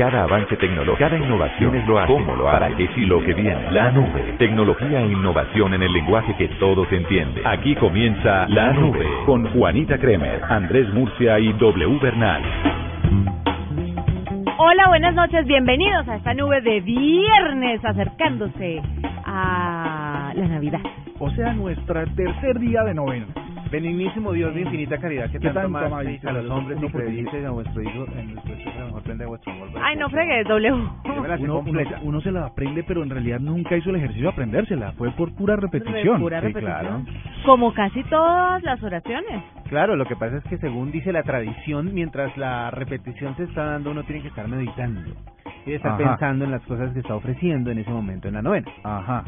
Cada avance tecnológico, cada innovación es lo hace, cómo lo hará, qué sí lo que viene. La nube, tecnología e innovación en el lenguaje que todos entienden. Aquí comienza La Nube con Juanita Kremer, Andrés Murcia y W Bernal. Hola, buenas noches, bienvenidos a esta nube de viernes acercándose a la Navidad. O sea, nuestro tercer día de novena. Benignísimo Dios de infinita caridad, que ¿Qué tanto tanto más ama a los hombres y uno por predice a vuestro hijo en nuestro hijo, a lo mejor prende vuestro amor. Ay, no fregues, W. Uno, uno, se la aprende, pero en realidad nunca hizo el ejercicio de aprendérsela. Fue por pura repetición. Pura Sí, repetición. claro. Como casi todas las oraciones. Claro, lo que pasa es que según dice la tradición, mientras la repetición se está dando, uno tiene que estar meditando y estar Ajá. pensando en las cosas que está ofreciendo en ese momento en la novena. Ajá.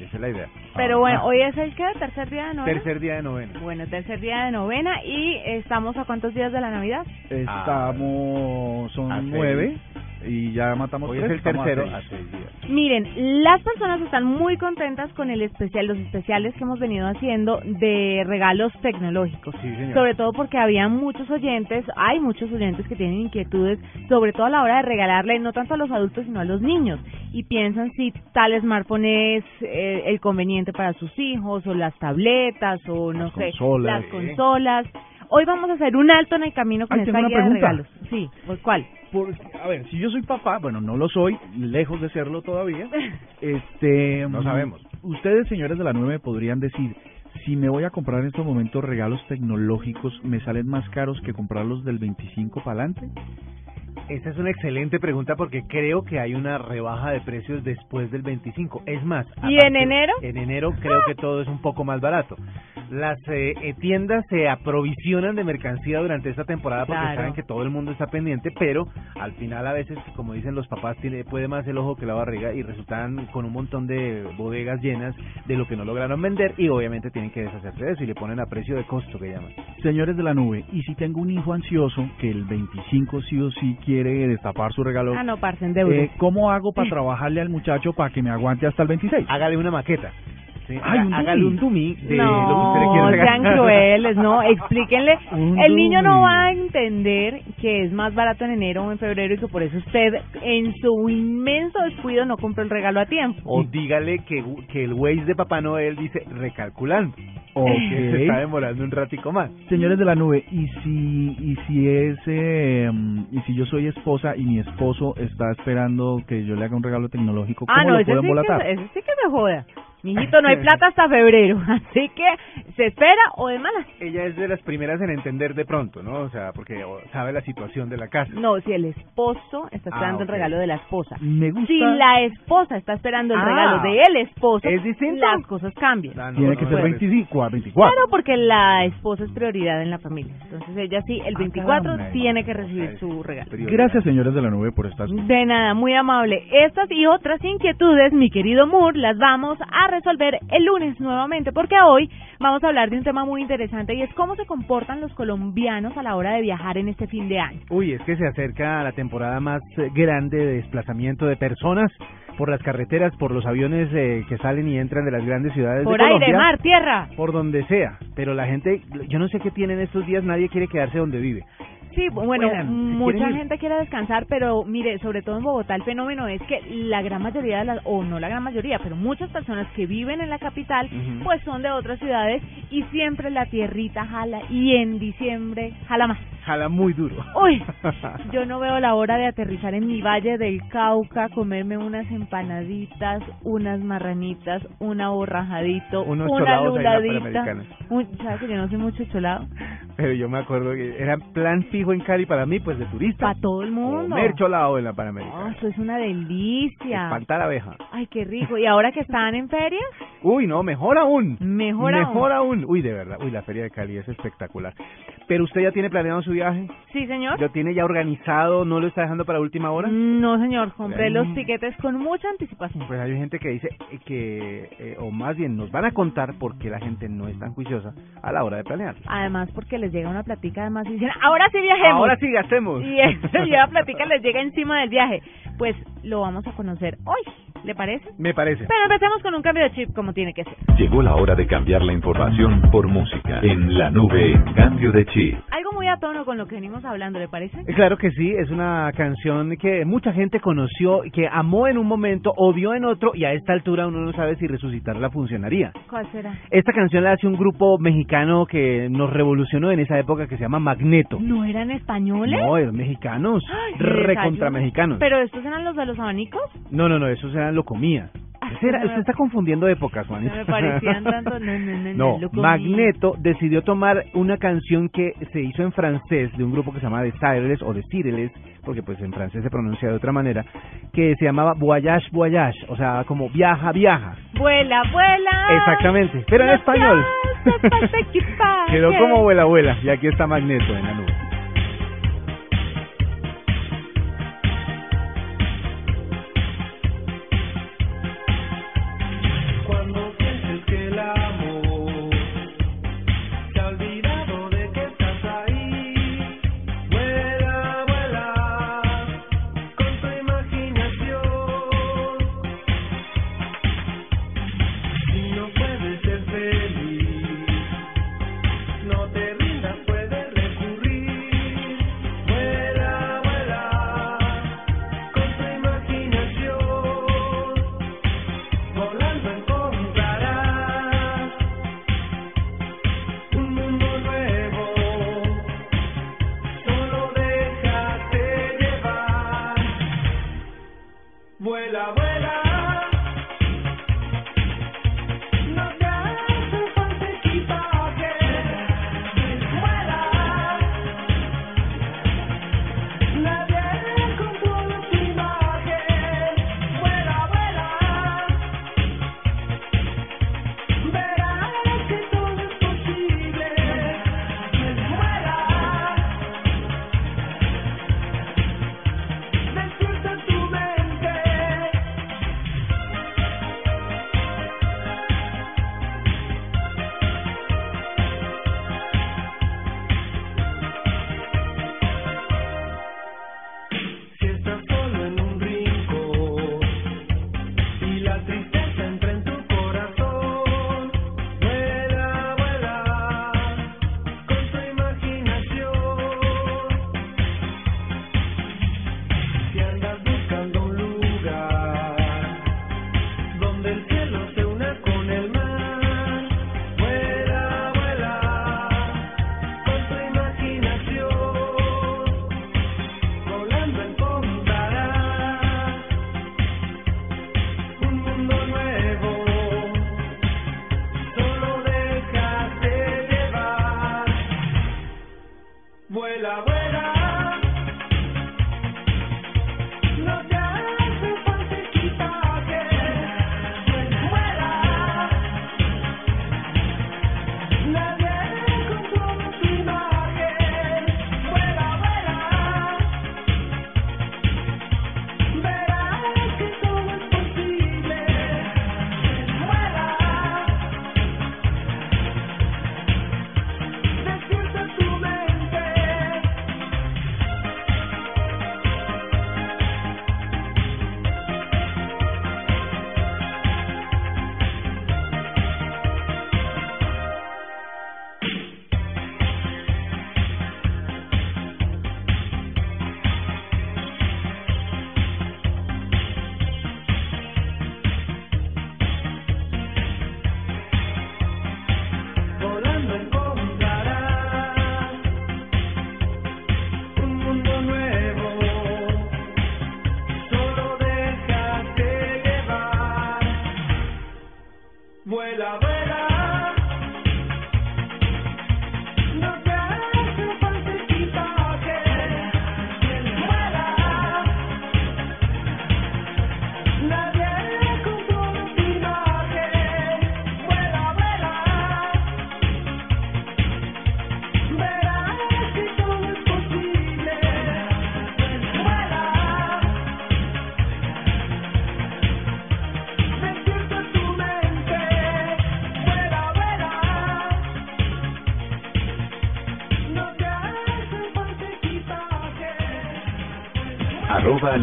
Esa es la idea. Pero bueno, hoy es el que tercer día de novena. Tercer día de novena. Bueno, tercer día de novena y estamos a cuántos días de la Navidad? Estamos, son seis. nueve y ya matamos Hoy es el a tercero seis. a seis días. Miren, las personas están muy contentas con el especial, los especiales que hemos venido haciendo de regalos tecnológicos. Sí, señor. Sobre todo porque había muchos oyentes, hay muchos oyentes que tienen inquietudes, sobre todo a la hora de regalarle no tanto a los adultos sino a los niños y piensan si tal smartphone es eh, el conveniente para sus hijos o las tabletas o no Las sé, consolas. las consolas. Hoy vamos a hacer un alto en el camino con Ay, esta guía de pregunta. regalos. Sí, ¿por cuál? Por- a ver, si yo soy papá, bueno, no lo soy, lejos de serlo todavía. Este, No mm, sabemos. Ustedes, señores de la nueve, podrían decir, si me voy a comprar en estos momentos regalos tecnológicos, ¿me salen más caros que comprarlos del 25 para adelante? Esa es una excelente pregunta porque creo que hay una rebaja de precios después del 25. Es más, ¿Y en enero? En enero creo que todo es un poco más barato. Las eh, eh, tiendas se aprovisionan de mercancía durante esta temporada porque Claro. saben que todo el mundo está pendiente, pero al final a veces, como dicen los papás, tiene, puede más el ojo que la barriga y resultan con un montón de bodegas llenas de lo que no lograron vender y obviamente tienen que deshacerse de eso y le ponen a precio de costo que llaman. Señores de la nube, y si tengo un hijo ansioso que el 25 sí o sí quiere destapar su regalo, Ah, no, parce, en deuda. eh, ¿cómo hago para trabajarle al muchacho para que me aguante hasta el 26? Hágale una maqueta. ¿Sí? Ay, un Hágale un dummy de lo que usted No, sean crueles, no, explíquenle. Un El niño no va a entender que es más barato en enero o en febrero y que por eso usted, en su inmenso descuido, no compró el regalo a tiempo. O dígale que, que el Waze de Papá Noel dice recalculando. Ok. Que se está demorando un ratico más. Señores de la nube, y si y si es eh, mm, y si yo soy esposa y mi esposo está esperando que yo le haga un regalo tecnológico, ¿cómo Ah, no, lo ese puedo sí, embolatar? que, ese sí que me joda. Mijito, no hay plata hasta febrero, así que se espera o de malas. Ella es de las primeras en entender de pronto, ¿no? O sea, porque sabe la situación de la casa. No, si el esposo está Ah, esperando el regalo de la esposa. Me gusta. Si la esposa está esperando el Ah, regalo de el esposo, ¿es distinto? las cosas cambian. Ah, no, Tiene no, que no, ser no, 25 a 24. Claro, porque la esposa es prioridad en la familia. Entonces ella sí, el Ah, 24 caramba. tiene que recibir su regalo. Gracias, señores de la nube, por estas. De nada, muy amable. Estas y otras inquietudes, mi querido Moore, las vamos a resolver el lunes nuevamente, porque hoy vamos a hablar de un tema muy interesante y es cómo se comportan los colombianos a la hora de viajar en este fin de año. Uy, es que se acerca la temporada más eh, grande de desplazamiento de personas por las carreteras, por los aviones eh, que salen y entran de las grandes ciudades Por de aire, Colombia. mar, tierra. Por donde sea. Pero la gente, yo no sé qué tienen estos días, nadie quiere quedarse donde vive. Sí, bueno, Puedan, si mucha ir. gente quiere descansar, pero mire, sobre todo en Bogotá el fenómeno es que la gran mayoría de las, o no la gran mayoría, pero muchas personas que viven en la capital, pues son de otras ciudades y siempre la tierrita jala y en diciembre jala más. Jala muy duro. Uy, yo no veo la hora de aterrizar en mi valle del Cauca, comerme unas empanaditas, unas marranitas, una borrajadito, Unos una luladita. Un- ¿Sabes que yo no soy mucho cholado? Pero yo me acuerdo que era plan fijo en Cali para mí, pues de turista. Para todo el mundo. Comer cholado en la Panamericana. eso es una delicia. Espantar abeja. Ay, qué rico. ¿Y ahora que están en ferias? Uy, no, mejor aún. Mejor aún. Mejor aún. Uy, de verdad. Uy, la feria de Cali es espectacular. Pero usted ya tiene planeado su viaje? Sí, señor. ¿Lo tiene ya organizado? ¿No lo está dejando para última hora? No, señor. Compré los tiquetes con mucha anticipación. Pues hay gente que dice que, eh, o más bien nos van a contar por qué la gente no es tan juiciosa a la hora de planear. Además, porque les llega una platica, además, y dicen, ahora sí viajemos. Ahora sí gastemos. Y, eso, y la platica les llega encima del viaje. Pues lo vamos a conocer hoy, ¿le parece? Me parece. Pero empecemos con un cambio de chip, como tiene que ser. Llegó la hora de cambiar la información por música. En la nube, cambio de chip. Algo muy a tono con lo que venimos hablando, ¿le parece? Eh, Claro que sí, es una canción que mucha gente conoció, que amó en un momento, odió en otro y a esta altura uno no sabe si resucitarla funcionaría. ¿Cuál será? Esta canción la hace un grupo mexicano que nos revolucionó en esa época que se llama Magneto. ¿No eran españoles? No, eran mexicanos, recontra mexicanos. ¿Pero estos eran los de los abanicos? No, no, no, esos eran lo comía. Ah, era- usted está confundiendo épocas, Juanita. me parecían tanto... No, no, no, No, lo comí. Magneto decidió tomar una canción que se hizo en francés de un grupo que se llama The Cireles o The Cireles, porque pues en francés se pronuncia de otra manera, que se llamaba Voyage Voyage, o sea, como viaja, viaja. Vuela, vuela. Exactamente, pero en español. Quedó como abuela abuela, y aquí está Magneto en la nube. Vuela,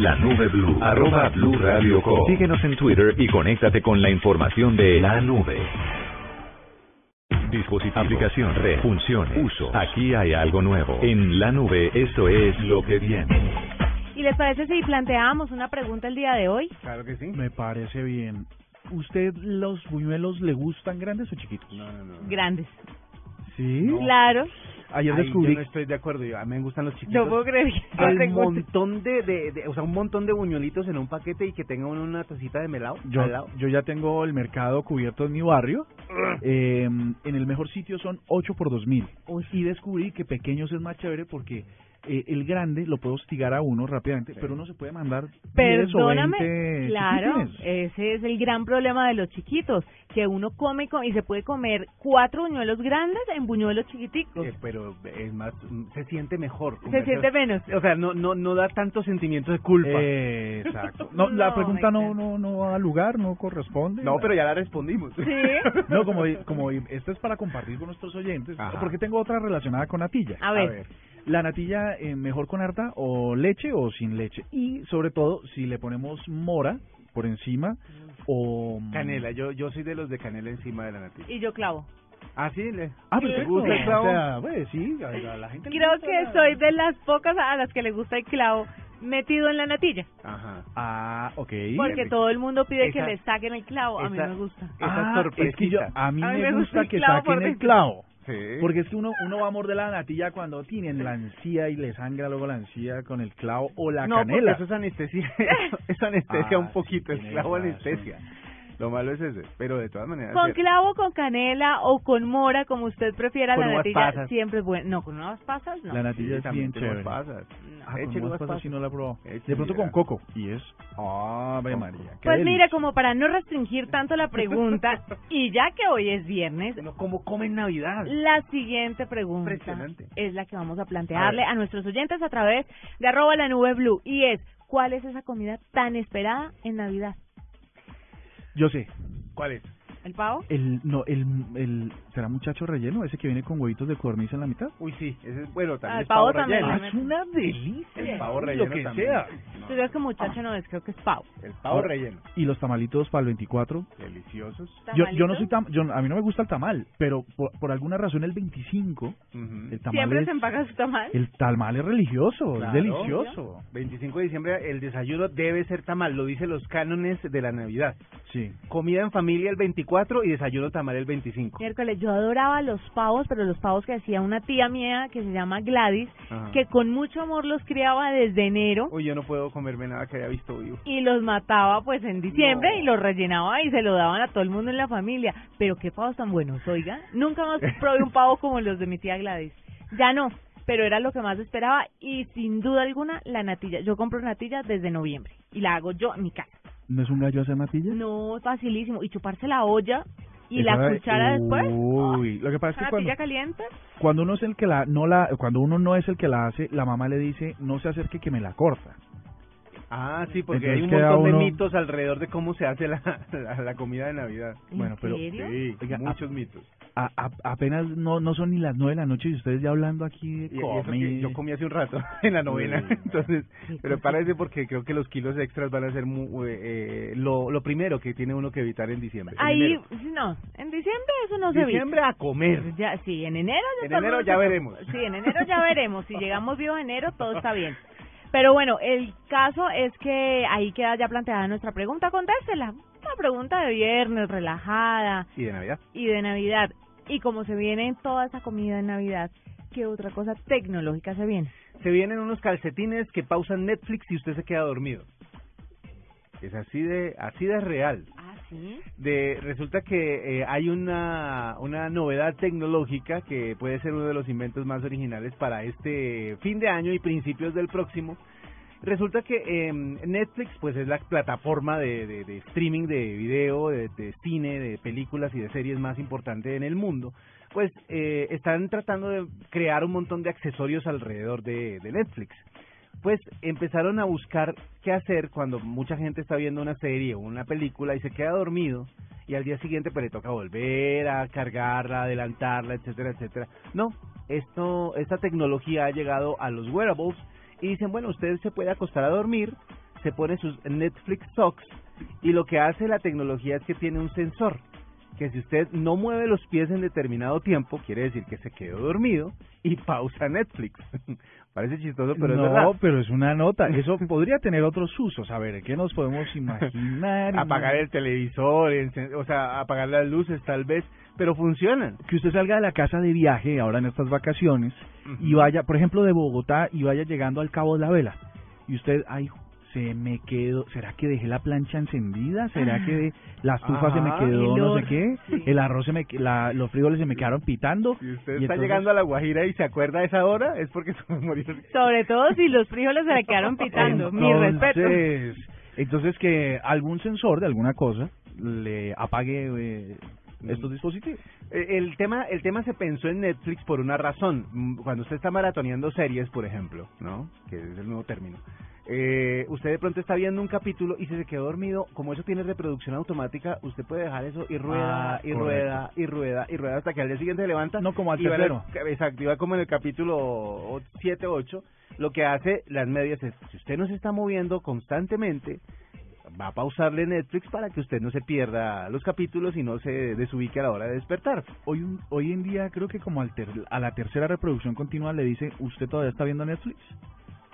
la nube blue. Arroba blue radio com. Síguenos en Twitter y conéctate con la información de la nube. Dispositivo, aplicación, red, funciones, uso. Aquí hay algo nuevo. En la nube, eso es lo que viene. ¿Y les parece si planteamos una pregunta el día de hoy? Claro que sí. Me parece bien. ¿Usted los buñuelos le gustan grandes o chiquitos? No, no, no. Grandes. Sí. Claro. Ayer Ahí descubrí yo no estoy de acuerdo. Yo, a mí me gustan los chiquitos. No puedo creer que guste. montón de, de, de- o sea, un montón de buñuelitos en un paquete y que tenga una tacita de melado Yo, al lado. yo ya tengo el mercado cubierto en mi barrio. Eh, en el mejor sitio son 8 por 2000. Y descubrí que pequeños es más chévere porque eh, el grande lo puede hostigar a uno rápidamente, pero uno se puede mandar 10 o Perdóname, 20 claro, ese es el gran problema de los chiquitos, que uno come y se puede comer cuatro buñuelos grandes en buñuelos chiquiticos. Eh, pero es más, se siente mejor. Se siente menos. O sea, no, no, no da tanto sentimiento de culpa. Eh, exacto. No, la pregunta no, no, no da lugar, no corresponde. no, pero ya la respondimos. Sí. No, como, como esto es para compartir con nuestros oyentes, Ajá. porque tengo otra relacionada con natilla. A ver, La natilla eh, mejor con harta o leche o sin leche. Y sobre todo, si le ponemos mora por encima o... mm, Canela, yo, yo soy de los de canela encima de la natilla. y yo clavo. Ah, sí, le... Ah, ¿Le perfecto. gusta el clavo? O sea, pues, sí, a la, a la gente le Creo gusta que la- soy de las pocas a las que le gusta el clavo metido en la natilla, Ajá. Ah, ok. porque todo el mundo pide que le saquen el clavo, a mí esa- me gusta. esa Ah, es que yo, a mí A mí me me gusta gusta el que saquen el clavo. Sí. Porque es que uno, uno va a morder la natilla cuando tienen la encía y le sangra luego la encía con el clavo o la no, porque canela. eso es anestesia. eso es anestesia Ah, un poquito, es tienes clavo razón. Lo malo es ese, pero de todas maneras... Con clavo, con canela o con mora, como usted prefiera, Con la natilla pasas. siempre es buena. No, con unas pasas no. La natilla Sí, es bien chévere. pasas. No. Ah, con uvas pasas pasas. sí no la he probado. De pronto con coco. Y es... Ah, Ave Con María. Pues mire, como para no restringir tanto la pregunta, y ya que hoy es viernes, ¿Cómo come en Navidad? la siguiente pregunta es la que vamos a plantearle A a, nuestros oyentes a través de arroba la nube blue, y es, ¿cuál es esa comida tan esperada en Navidad? Yo sé. ¿Cuál es? ¿El pavo? El, no, el, el, ¿será muchacho relleno? Ese que viene con huevitos de codorniz en la mitad. Uy, sí, ese es bueno, Ah, también el es pavo, pavo también relleno. le es una delicia. El pavo Lo relleno que también. sea. Tú crees que muchacho no es, creo que es pavo. El pavo Ahora- relleno. Y los tamalitos para el 24. Deliciosos. Yo, yo no soy tam, yo, a mí no me gusta el tamal, pero por, por alguna razón el 25, Ujú. el tamal ¿Siempre es, se empaga su tamal? el tamal es religioso, Claro. es delicioso. 25 de diciembre el desayuno debe ser tamal, lo dicen los cánones de la Navidad. Sí. Comida en familia el 24 y desayuno tamal el 25. Miércoles, yo adoraba los pavos, pero los pavos que hacía una tía mía que se llama Gladys, Ajá. que con mucho amor los criaba desde enero Uy, yo no puedo comerme nada que haya visto vivo. y los mataba pues en diciembre No. y los rellenaba y se lo daban a todo el mundo en la familia. Pero qué pavos tan buenos, oiga. Nunca más probé un pavo como los de mi tía Gladys. Ya no, pero era lo que más esperaba y sin duda alguna la natilla. Yo compro natilla desde noviembre y la hago yo en mi casa. ¿No es un gallo hacer natilla? No, es facilísimo. Y chuparse la olla y la cuchara después. Uy, lo que pasa es que cuando, natilla caliente. cuando uno es el que la no la cuando uno no es el que la hace, la mamá le dice, "No se acerque que me la corta." Ah, sí, porque Entonces hay un montón uno- de mitos alrededor de cómo se hace la, la, la comida de Navidad. ¿En Bueno, pero- serio? Sí, Oiga, muchos mitos. A- a- apenas no no son ni las nueve de la noche y ustedes ya hablando aquí de Y, y eso que comida. yo comí hace un rato en la novena, Sí. entonces, pero parece porque creo que los kilos extras van a ser mu- eh, eh, lo, lo primero que tiene uno que evitar en diciembre. En Ahí, enero. no, en diciembre eso no se diciembre a comer. evita. Ya, sí, en enero ya En enero ya veremos. Sí, en enero ya veremos. Si llegamos vivos a enero, todo está bien. Pero bueno, el caso es que ahí queda ya planteada nuestra pregunta. Contésela. Una pregunta de viernes, relajada Y de Navidad. y de Navidad. Y como se viene toda esa comida en Navidad, ¿qué otra cosa tecnológica se viene? Se vienen unos calcetines que pausan Netflix y usted se queda dormido. Es así de así de real. De resulta que eh, hay una una novedad tecnológica que puede ser uno de los inventos más originales para este fin de año y principios del próximo. Resulta que eh, Netflix pues es la plataforma de, de, streaming de video, de, de cine, de películas y de series más importante en el mundo. Pues eh, están tratando de crear un montón de accesorios alrededor de, de Netflix pues empezaron a buscar qué hacer cuando mucha gente está viendo una serie o una película y se queda dormido y al día siguiente pues le toca volver a cargarla, adelantarla, etcétera, etcétera. No, esto esta tecnología ha llegado a los wearables y dicen, bueno, usted se puede acostar a dormir, se pone sus Netflix socks y lo que hace la tecnología es que tiene un sensor que si usted no mueve los pies en determinado tiempo, quiere decir que se quedó dormido y pausa Netflix. Parece chistoso, pero no, es verdad. pero es una nota. Eso podría tener otros usos. A ver, ¿qué nos podemos imaginar? apagar el televisor, o sea, apagar las luces tal vez, pero funcionan. que usted salga de la casa de viaje ahora en estas vacaciones y vaya, por ejemplo, de Bogotá y vaya llegando al Cabo de la Vela y usted, ay, se me quedó, ¿será que dejé la plancha encendida? ¿Será que la estufa se me quedó no sé qué? sí. El arroz se me, la, los frijoles se me quedaron pitando. Si usted Y está entonces- llegando a La Guajira y se acuerda de esa hora, es porque su memoria... Sobre todo si los frijoles se le quedaron pitando. Mi respeto. Entonces, entonces que algún sensor de alguna cosa le apague eh, estos dispositivos. Eh, El tema, el tema se pensó en Netflix por una razón. Mm, Cuando usted está maratoneando series, por ejemplo, ¿no? Que es el nuevo término. Eh, usted de pronto está viendo un capítulo y si se quedó dormido, como eso tiene reproducción automática, usted puede dejar eso y rueda, Ah, y rueda, y rueda, y rueda hasta que al día siguiente se levanta. No como al tercero. exacto, y va como en el capítulo 7, 8. Lo que hace las medias es, si usted no se está moviendo constantemente, va a pausarle Netflix para que usted no se pierda los capítulos y no se desubique a la hora de despertar. Hoy, un- hoy en día creo que como al ter- a la tercera reproducción continua le dice, ¿usted todavía está viendo Netflix?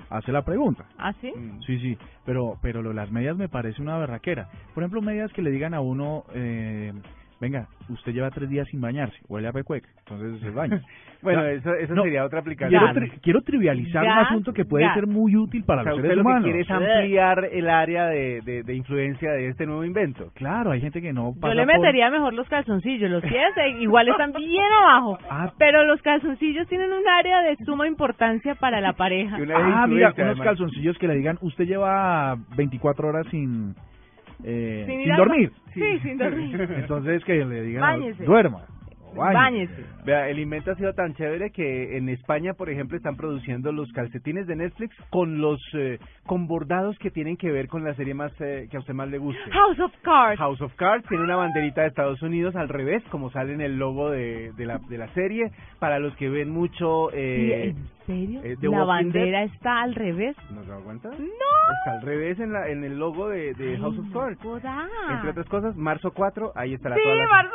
Hace la pregunta. ¿Ah, sí? Mm. Sí, sí, pero pero lo de las medias me parece una berraquera. Por ejemplo, medias que le digan a uno, eh, venga, usted lleva tres días sin bañarse, huele a pecueca, entonces se baña. Bueno, Ya. eso, eso No, sería otra Quiero, aplicación. tri- quiero trivializar un Gas, asunto que puede gas. ser muy útil para o sea, los usted seres lo humanos. que quiere es ampliar el área de, de, de influencia de este nuevo invento. Claro, hay gente que no pasa Yo le por- metería mejor los calzoncillos. Los pies eh, igual están bien abajo. Ah. Pero los calzoncillos tienen un área de suma importancia para la pareja. Ah, mira, unos además. calzoncillos que le digan, usted lleva 24 horas sin, eh, Sin dormir. ba- Sí, sin dormir. Entonces que le digan, Báñese. duerma. Báñese. Vea, el invento ha sido tan chévere que en España, por ejemplo, están produciendo los calcetines de Netflix con los eh, con bordados que tienen que ver con la serie más eh, que a usted más le guste. House of Cards. House of Cards tiene una banderita de Estados Unidos al revés, como sale en el logo de, de, la, de la serie. Para los que ven mucho... Eh, ¿En serio? eh, ¿La bandera está al revés? ¿No se da cuenta? ¡No! Está al revés en, la, en el logo de, de Ay, House of no Cards. joda. Entre otras cosas, marzo 4, ahí estará Sí, toda la- marzo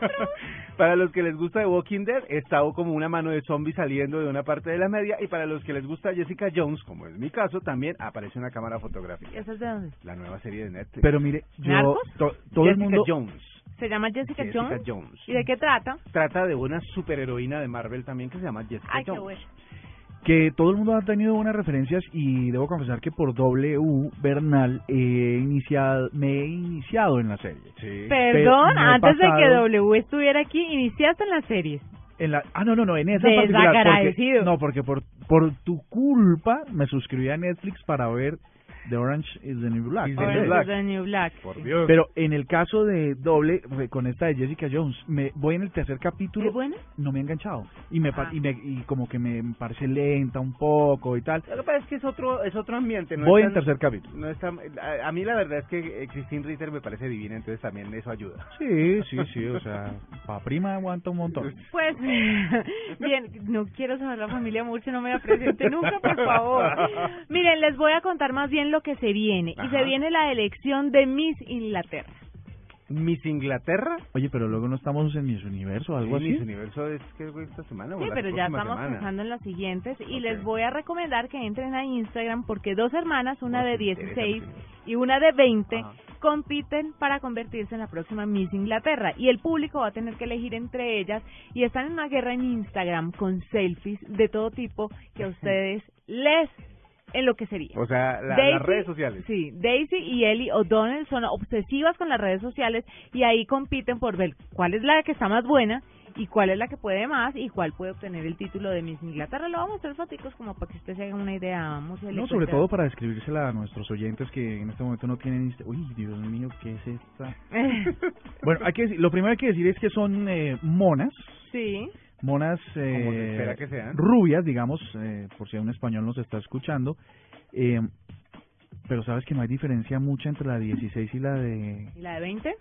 4. para los que les gusta The Walking Dead, está como una mano de zombie saliendo de una parte de la media. Y para los que les gusta Jessica Jones, como es mi caso, también aparece una cámara fotográfica. ¿Eso es de dónde? La nueva serie de Netflix. Pero mire, yo, todo el Jessica mundo... Jones. ¿Se llama Jessica, Jessica Jones? Jones. ¿Y de qué trata? Trata de una superheroína de Marvel también que se llama Jessica Ay, qué Jones. bueno. Que todo el mundo ha tenido buenas referencias y debo confesar que por W Bernal he iniciado, me he iniciado en la serie. Sí. Perdón, antes de que W estuviera aquí, iniciaste en las series. En la, ah, no, no, no, en esa particular. Porque, no, porque por, por tu culpa me suscribí a Netflix para ver The Orange is the New Black. Is the Orange New is Black. the New Black. Por. Dios. Pero en el caso de doble, con esta de Jessica Jones, me voy en el tercer capítulo, ¿Es buena? no me ha enganchado. Y me, pa- Ah. y me y como que me parece lenta un poco y tal. Lo que pasa es que es otro, es otro ambiente. No voy es en tan- tercer capítulo. No está, a, a mí la verdad es que Christine Ritter me parece divina, entonces también eso ayuda. Sí, sí, sí, o sea, pa' prima aguanta un montón. Pues, bien, no quiero saber la familia mucho, no me la presente nunca, por favor. Miren, les voy a contar más bien lo que se viene. Y se Ajá. viene la elección de Miss Inglaterra. Miss Inglaterra. Oye, pero luego no estamos en Miss Universo o algo Sí, así. Miss Universo es que fue esta semana. o Sí, la pero ya estamos semana? pensando en las siguientes. Y Ok. les voy a recomendar que entren a Instagram porque dos hermanas, una Oh, de sí, 16 interesante. y una de 20, Ajá. compiten para convertirse en la próxima Miss Inglaterra. Y el público va a tener que elegir entre ellas. Y están en una guerra en Instagram con selfies de todo tipo que a ustedes les enloquecería. O sea, la- Daisy- las redes sociales. Sí, Daisy y Ellie O'Donnell son obsesivas con las redes sociales y ahí compiten por ver cuál es la que está más buena y cuál es la que puede más y cuál puede obtener el título de Miss Inglaterra. Lo vamos a mostrar foticos como para que usted se haga una idea. Vamos No, sobre todo para describírsela a nuestros oyentes que en este momento no tienen... Uy, Dios mío, ¿qué es esta? Bueno, hay que decir, lo primero que hay que decir es que son eh, monas, sí. Monas se eh, espera que sean. rubias, digamos, eh, por si un español nos está escuchando. Eh, pero sabes que no hay diferencia mucha entre la 16 y la de... ¿Y la de 20?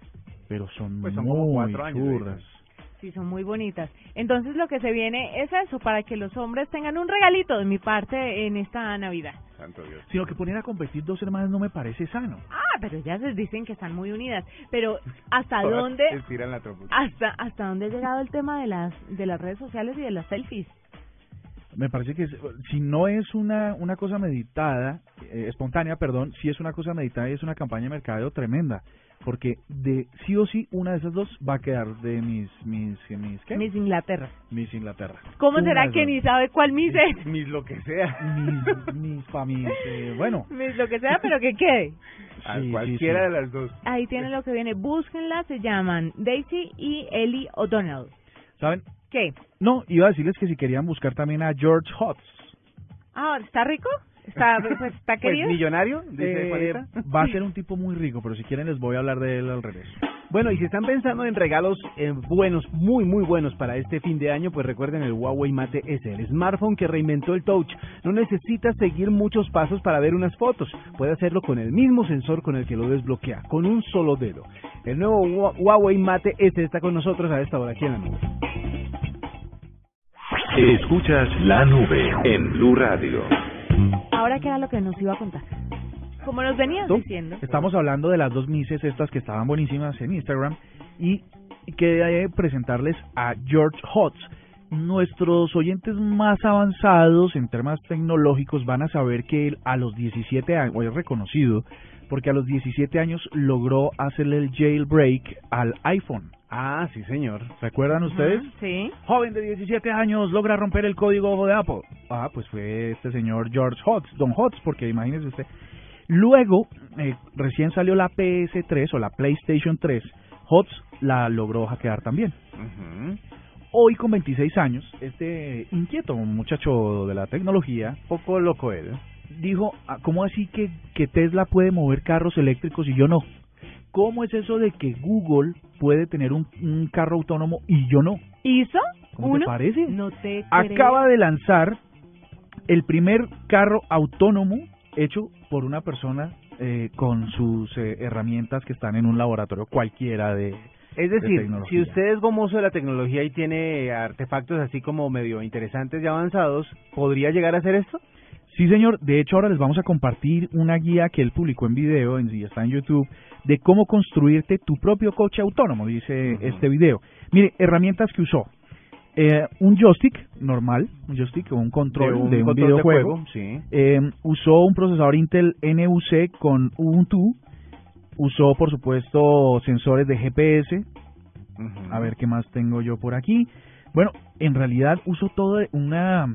Pero son Pues son como muy cuatro años de. Sí, son muy bonitas. Entonces lo que se viene es eso, para que los hombres tengan un regalito de mi parte en esta Navidad. Santo Dios. Sino que poner a competir dos hermanas no me parece sano. Ah, pero ellas les dicen que están muy unidas. Pero ¿hasta dónde, Estiran la hasta, hasta dónde ha llegado el tema de las, de las redes sociales y de las selfies? Me parece que es- si no es una una cosa meditada, eh, espontánea, perdón, si es una cosa meditada y es una campaña de mercadeo tremenda, porque de sí o sí una de esas dos va a quedar de mis mis mis ¿qué? Miss Inglaterra. Miss Inglaterra. ¿Cómo Una será que ni sabe cuál Miss es? Mis lo que sea. mis mis familias, eh, bueno, Miss lo que sea, pero que quede. A Sí, sí, cualquiera sí. de las dos. Ahí tiene lo que viene. Búsquenla, se llaman Daisy y Ellie O'Donnell. ¿saben? ¿Qué? No, iba a decirles que si querían buscar también a George Hotz. Ah, ¿está rico? ¿Está, pues, está Pues querido? millonario, dice Eh, Juanita. va a ser un tipo muy rico, pero si quieren les voy a hablar de él al regreso. Bueno, y si están pensando en regalos eh, buenos, muy muy buenos para este fin de año, pues recuerden el Huawei Mate S, el smartphone que reinventó el touch. No necesitas seguir muchos pasos para ver unas fotos. Puede hacerlo con el mismo sensor con el que lo desbloquea, con un solo dedo. El nuevo Hua- Huawei Mate S está con nosotros a esta hora aquí en la nube. Escuchas la nube en Blue Radio. Ahora, ¿qué era lo que nos iba a contar? Como nos venías diciendo. Estamos hablando de las dos mises estas que estaban buenísimas en Instagram y quería presentarles a George Hotz. Nuestros oyentes más avanzados en temas tecnológicos van a saber que él a los 17 años, o es reconocido, porque a los 17 años logró hacerle el jailbreak al iPhone. Ah, sí señor. ¿Recuerdan ustedes? Ujú, Sí. Joven de 17 años logra romper el código de Apple. Ah, pues fue este señor George Hotz, Don Hotz, porque imagínese usted. Luego, eh, recién salió la PS3 o la PlayStation 3. Hotz la logró hackear también. Hoy, con 26 años, este inquieto muchacho de la tecnología Poco loco él. dijo, ah, ¿cómo así que, que Tesla puede mover carros eléctricos y yo no? ¿Cómo es eso de que Google puede tener un, un carro autónomo y yo no? ¿Hizo? ¿Cómo ¿Uno? te parece? No te acaba creo. de lanzar el primer carro autónomo hecho por una persona eh, con sus eh, herramientas que están en un laboratorio cualquiera de... Es de decir, si usted es gomoso de la tecnología y tiene artefactos así como medio interesantes y avanzados, ¿podría llegar a hacer esto? Sí, señor. De hecho, ahora les vamos a compartir una guía que él publicó en video, en, y está en YouTube, de cómo construirte tu propio coche autónomo, dice este video. Mire, herramientas que usó. Eh, un joystick normal, un joystick o un control de un, control de videojuego. juego, sí. Eh, usó un procesador Intel NUC con Ubuntu. Usó, por supuesto, sensores de GPS. A ver qué más tengo yo por aquí. Bueno, en realidad uso todo una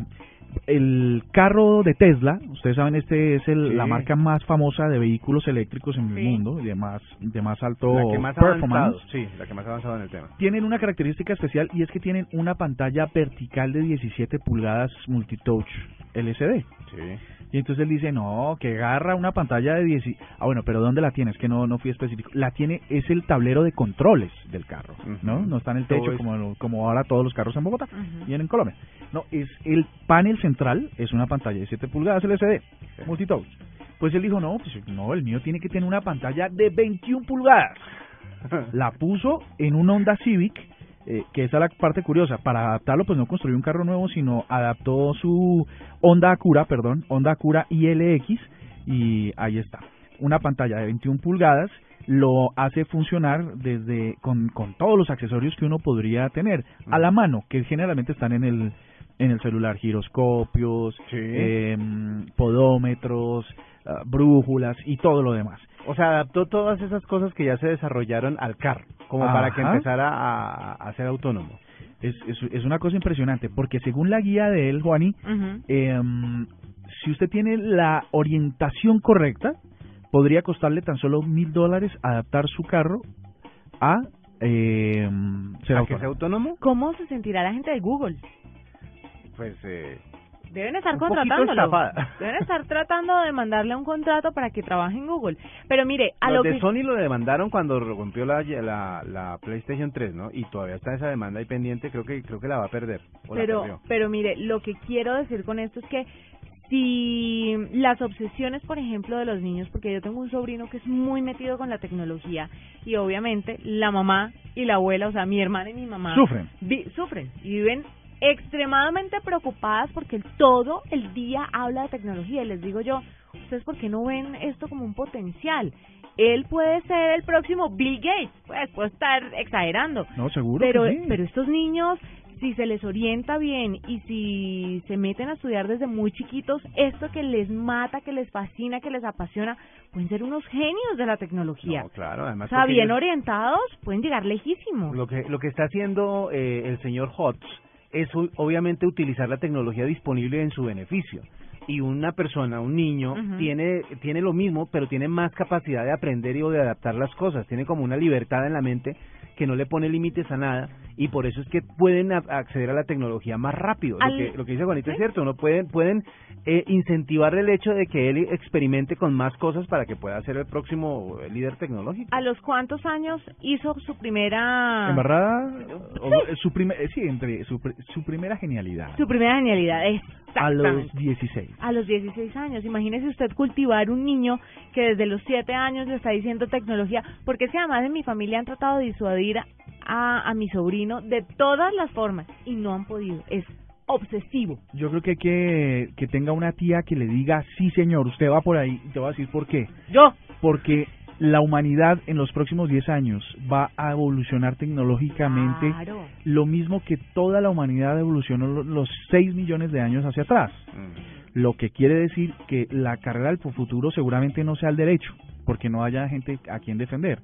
el carro de Tesla, ustedes saben este es el, Sí. la marca más famosa de vehículos eléctricos en el mundo y de más de más alto La que más performance. avanzado, sí, la que más avanzado en el tema. Tienen una característica especial y es que tienen una pantalla vertical de 17 pulgadas multitouch LCD. Sí. Y entonces él dice, no, que agarra una pantalla de 10... Ah, bueno, pero ¿dónde la tienes? Que no no fui específico. La tiene, es el tablero de controles del carro, ¿no? No está en el techo es- como, como ahora todos los carros en Bogotá Ujú. y en Colombia. No, es el panel central, es una pantalla de 7 pulgadas LCD, multitouch. Pues él dijo, no, pues no, el mío tiene que tener una pantalla de 21 pulgadas. La puso en un Honda Civic, eh, que esa es la parte curiosa. Para adaptarlo, pues no construyó un carro nuevo, sino adaptó su Honda Acura, perdón, Honda Acura ILX, y ahí está. Una pantalla de 21 pulgadas lo hace funcionar desde con, con todos los accesorios que uno podría tener a la mano, que generalmente están en el en el celular, giroscopios, Sí. em, podómetros, ah, brújulas y todo lo demás. O sea, adaptó todas esas cosas que ya se desarrollaron al carro, como para que empezara a, a ser autónomo. Es, es, es una cosa impresionante, porque según la guía de él, Juani, em, si usted tiene la orientación correcta, podría costarle tan solo mil dólares adaptar su carro a em, ser ¿A que sea autónomo? ¿Cómo se sentirá la gente de Google? Pues, eh, Deben estar contratándolo. Deben estar tratando de mandarle un contrato para que trabaje en Google. Pero mire, a los lo de que Sony lo demandaron cuando rompió la, la, la PlayStation 3, ¿no? Y todavía está esa demanda ahí pendiente, creo que creo que la va a perder. pero pero mire, lo que quiero decir con esto es que si las obsesiones, por ejemplo, de los niños, porque yo tengo un sobrino que es muy metido con la tecnología y obviamente la mamá y la abuela, o sea, mi hermana y mi mamá Sufren. vi- sufren y viven extremadamente preocupadas porque él todo el día habla de tecnología y les digo yo, ustedes por qué no ven esto como un potencial? Él puede ser el próximo Bill Gates, pues puedo estar exagerando, No, seguro. pero que sí. pero estos niños si se les orienta bien y si se meten a estudiar desde muy chiquitos, esto que les mata, que les fascina, que les apasiona, pueden ser unos genios de la tecnología. No, claro, además o sea, bien ellos- orientados, pueden llegar lejísimos. Lo que, lo que está haciendo eh, el señor Hotz es obviamente utilizar la tecnología disponible en su beneficio. Y una persona, un niño, tiene, tiene lo mismo, pero tiene más capacidad de aprender y o de adaptar las cosas. Tiene como una libertad en la mente que no le pone límites a nada y por eso es que pueden acceder a la tecnología más rápido. Al- Lo, que, lo que dice Juanito es ¿Sí? cierto, no pueden, pueden eh, incentivar el hecho de que él experimente con más cosas para que pueda ser el próximo eh, líder tecnológico. ¿A los cuántos años hizo su primera Embarrada, o- su primer, sí, entre su, su primera genialidad. su primera genialidad? A los Exactamente. 16. A los 16 años. Imagínese usted cultivar un niño que desde los 7 años le está diciendo tecnología, porque es que además en mi familia han tratado de disuadir a, a mi sobrino de todas las formas y no han podido. Es obsesivo. Yo creo que hay que que tenga una tía que le diga, sí señor, usted va por ahí, y te voy a decir por qué. Yo. Porque la humanidad en los próximos 10 años va a evolucionar tecnológicamente Claro. lo mismo que toda la humanidad evolucionó lo- los 6 millones de años hacia atrás. Lo que quiere decir que la carrera del futuro seguramente no sea el derecho, porque no haya gente a quien defender.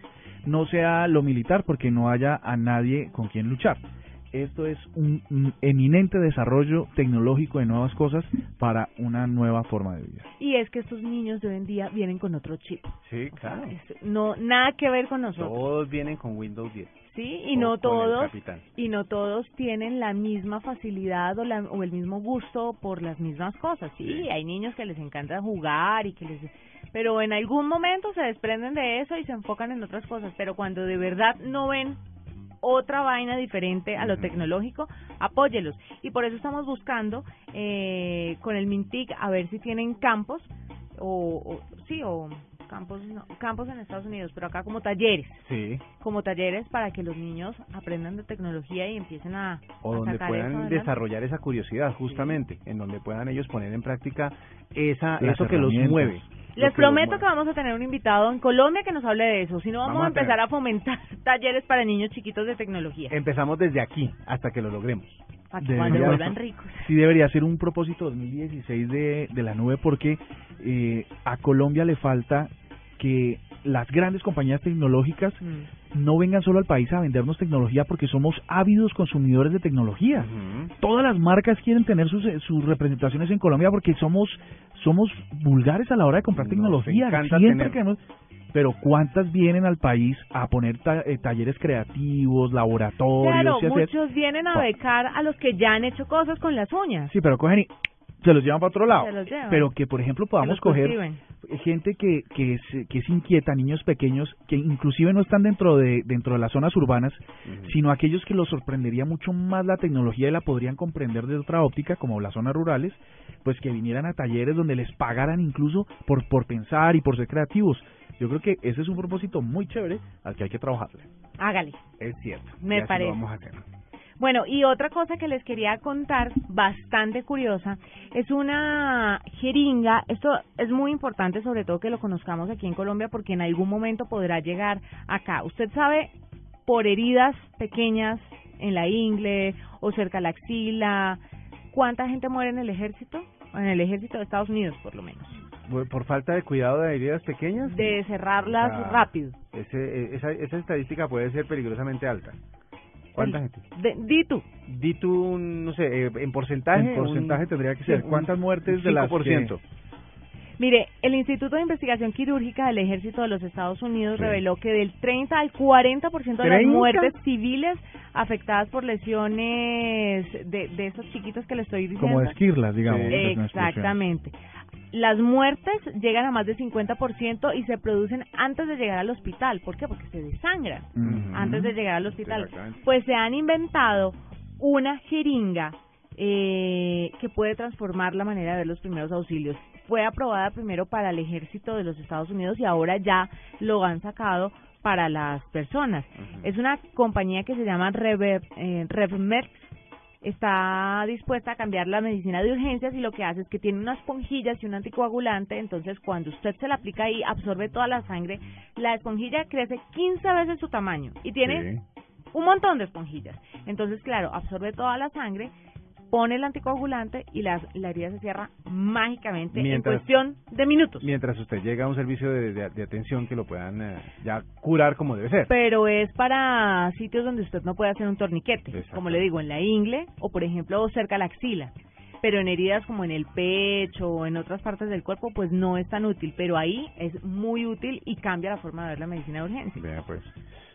No sea lo militar, porque no haya a nadie con quien luchar. Esto es un, un eminente desarrollo tecnológico de nuevas cosas para una nueva forma de vida. Y es que estos niños de hoy en día vienen con otro chip. Sí, claro. Es- no nada que ver con nosotros, Todos vienen con Windows 10. ¿sí? Y o no todos y no todos tienen la misma facilidad o, la, o el mismo gusto por las mismas cosas. Sí, hay niños que les encanta jugar y que les... Pero en algún momento se desprenden de eso y se enfocan en otras cosas. Pero cuando de verdad no ven otra vaina diferente a lo tecnológico, apóyelos. Y por eso estamos buscando eh, con el Mintic a ver si tienen campos o, o sí, o campos, no, campos en Estados Unidos, pero acá como talleres Sí. como talleres para que los niños aprendan de tecnología y empiecen a, O a donde sacar puedan desarrollar esa curiosidad, justamente. En donde puedan ellos poner en práctica esa Las eso que los mueve. Les prometo que vamos a tener un invitado en Colombia que nos hable de eso. Si no, vamos, Vamos a empezar a fomentar talleres para niños chiquitos de tecnología. Empezamos desde aquí hasta que lo logremos. Para que Debería- cuando vuelvan ricos. Sí debería ser un propósito 2016 de, de la nube porque eh, a Colombia le falta que las grandes compañías tecnológicas Mm. no vengan solo al país a vendernos tecnología porque somos ávidos consumidores de tecnología. Todas las marcas quieren tener sus, eh, sus representaciones en Colombia porque somos somos vulgares a la hora de comprar Nos tecnología. Siempre tener. queremos- pero ¿cuántas vienen al país a poner ta- eh, talleres creativos, laboratorios? Claro, y hacer- muchos vienen a becar a los que ya han hecho cosas con las uñas. Sí, pero cogen y se los llevan para otro lado. Se los llevan. Pero que, por ejemplo, podamos coger cultiven. gente que, que, es, que es inquieta, niños pequeños, que inclusive no están dentro de, dentro de las zonas urbanas, sino aquellos que los sorprendería mucho más la tecnología y la podrían comprender de otra óptica, como las zonas rurales, pues que vinieran a talleres donde les pagaran incluso por, por pensar y por ser creativos. Yo creo que ese es un propósito muy chévere al que hay que trabajarle. Hágale. Es cierto. Me y así parece. Lo vamos a hacer. Bueno, y otra cosa que les quería contar, bastante curiosa, es una jeringa. Esto es muy importante, sobre todo que lo conozcamos aquí en Colombia, porque en algún momento podrá llegar acá. Usted sabe, por heridas pequeñas en la ingle o cerca de la axila, ¿cuánta gente muere en el ejército? En el ejército de Estados Unidos, por lo menos. Por- falta de cuidado de heridas pequeñas. De cerrarlas Ah. rápido. Ese, eh, esa, esa estadística puede ser peligrosamente alta. ¿Cuánta gente? De, di tú. Di tú, no sé, eh, en porcentaje. En porcentaje un- tendría que ser. ¿Cuántas muertes de las 5%. Mire, el Instituto de Investigación Quirúrgica del Ejército de los Estados Unidos Sí. reveló que del 30 al 40% de las ¿30? muertes civiles afectadas por lesiones de, de esos chiquitos que le estoy diciendo. Como esquirlas, digamos. Sí. Exactamente. Las muertes llegan a más del 50% y se producen antes de llegar al hospital. ¿Por qué? Porque se desangran antes de llegar al hospital. Pues se han inventado una jeringa eh, que puede transformar la manera de ver los primeros auxilios. Fue aprobada primero para el ejército de los Estados Unidos y ahora ya lo han sacado para las personas. Es una compañía que se llama Rever, eh, RevMed. Está dispuesta a cambiar la medicina de urgencias y lo que hace es que tiene unas esponjillas y un anticoagulante, entonces cuando usted se la aplica ahí absorbe toda la sangre, la esponjilla crece 15 veces su tamaño y tiene un montón de esponjillas. Entonces, claro, absorbe toda la sangre, pone el anticoagulante y la, la herida se cierra mágicamente Mientras- en cuestión de minutos. Mientras usted llega a un servicio de, de- de atención que lo puedan eh, ya curar como debe ser. Pero es para sitios donde usted no puede hacer un torniquete, como le digo, en la ingle o, por ejemplo, cerca a la axila. Pero en heridas como en el pecho o en otras partes del cuerpo, pues no es tan útil. Pero ahí es muy útil y cambia la forma de ver la medicina de urgencia. Vea, pues.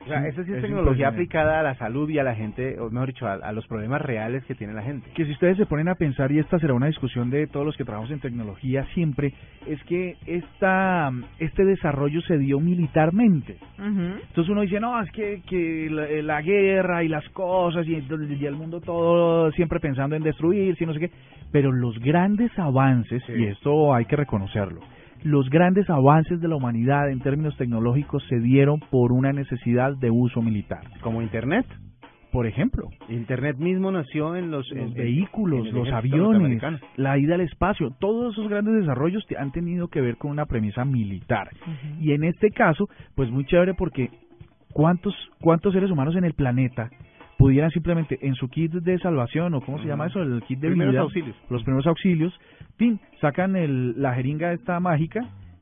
O sea, eso sí es, Es tecnología aplicada a la salud y a la gente, o mejor dicho, a, a los problemas reales que tiene la gente. que si ustedes se ponen a pensar, y esta será una discusión de todos los que trabajamos en tecnología siempre, es que esta, este desarrollo se dio militarmente. Entonces uno dice, no, es que, que la, eh, la guerra y las cosas y, entonces, y el mundo todo siempre pensando en destruirse y no sé qué. Pero los grandes avances, Sí. y esto hay que reconocerlo, los grandes avances de la humanidad en términos tecnológicos se dieron por una necesidad de uso militar. Como Internet. Por ejemplo, Internet mismo nació en los, los en- en- vehículos, en los aviones, la ida al espacio, todos esos grandes desarrollos han tenido que ver con una premisa militar. Y en este caso, pues muy chévere porque cuántos cuántos seres humanos en el planeta pudieran simplemente en su kit de salvación o cómo se llama eso, el kit de Primeros vida, auxilios. los primeros auxilios, tin, sacan el, la jeringa esta mágica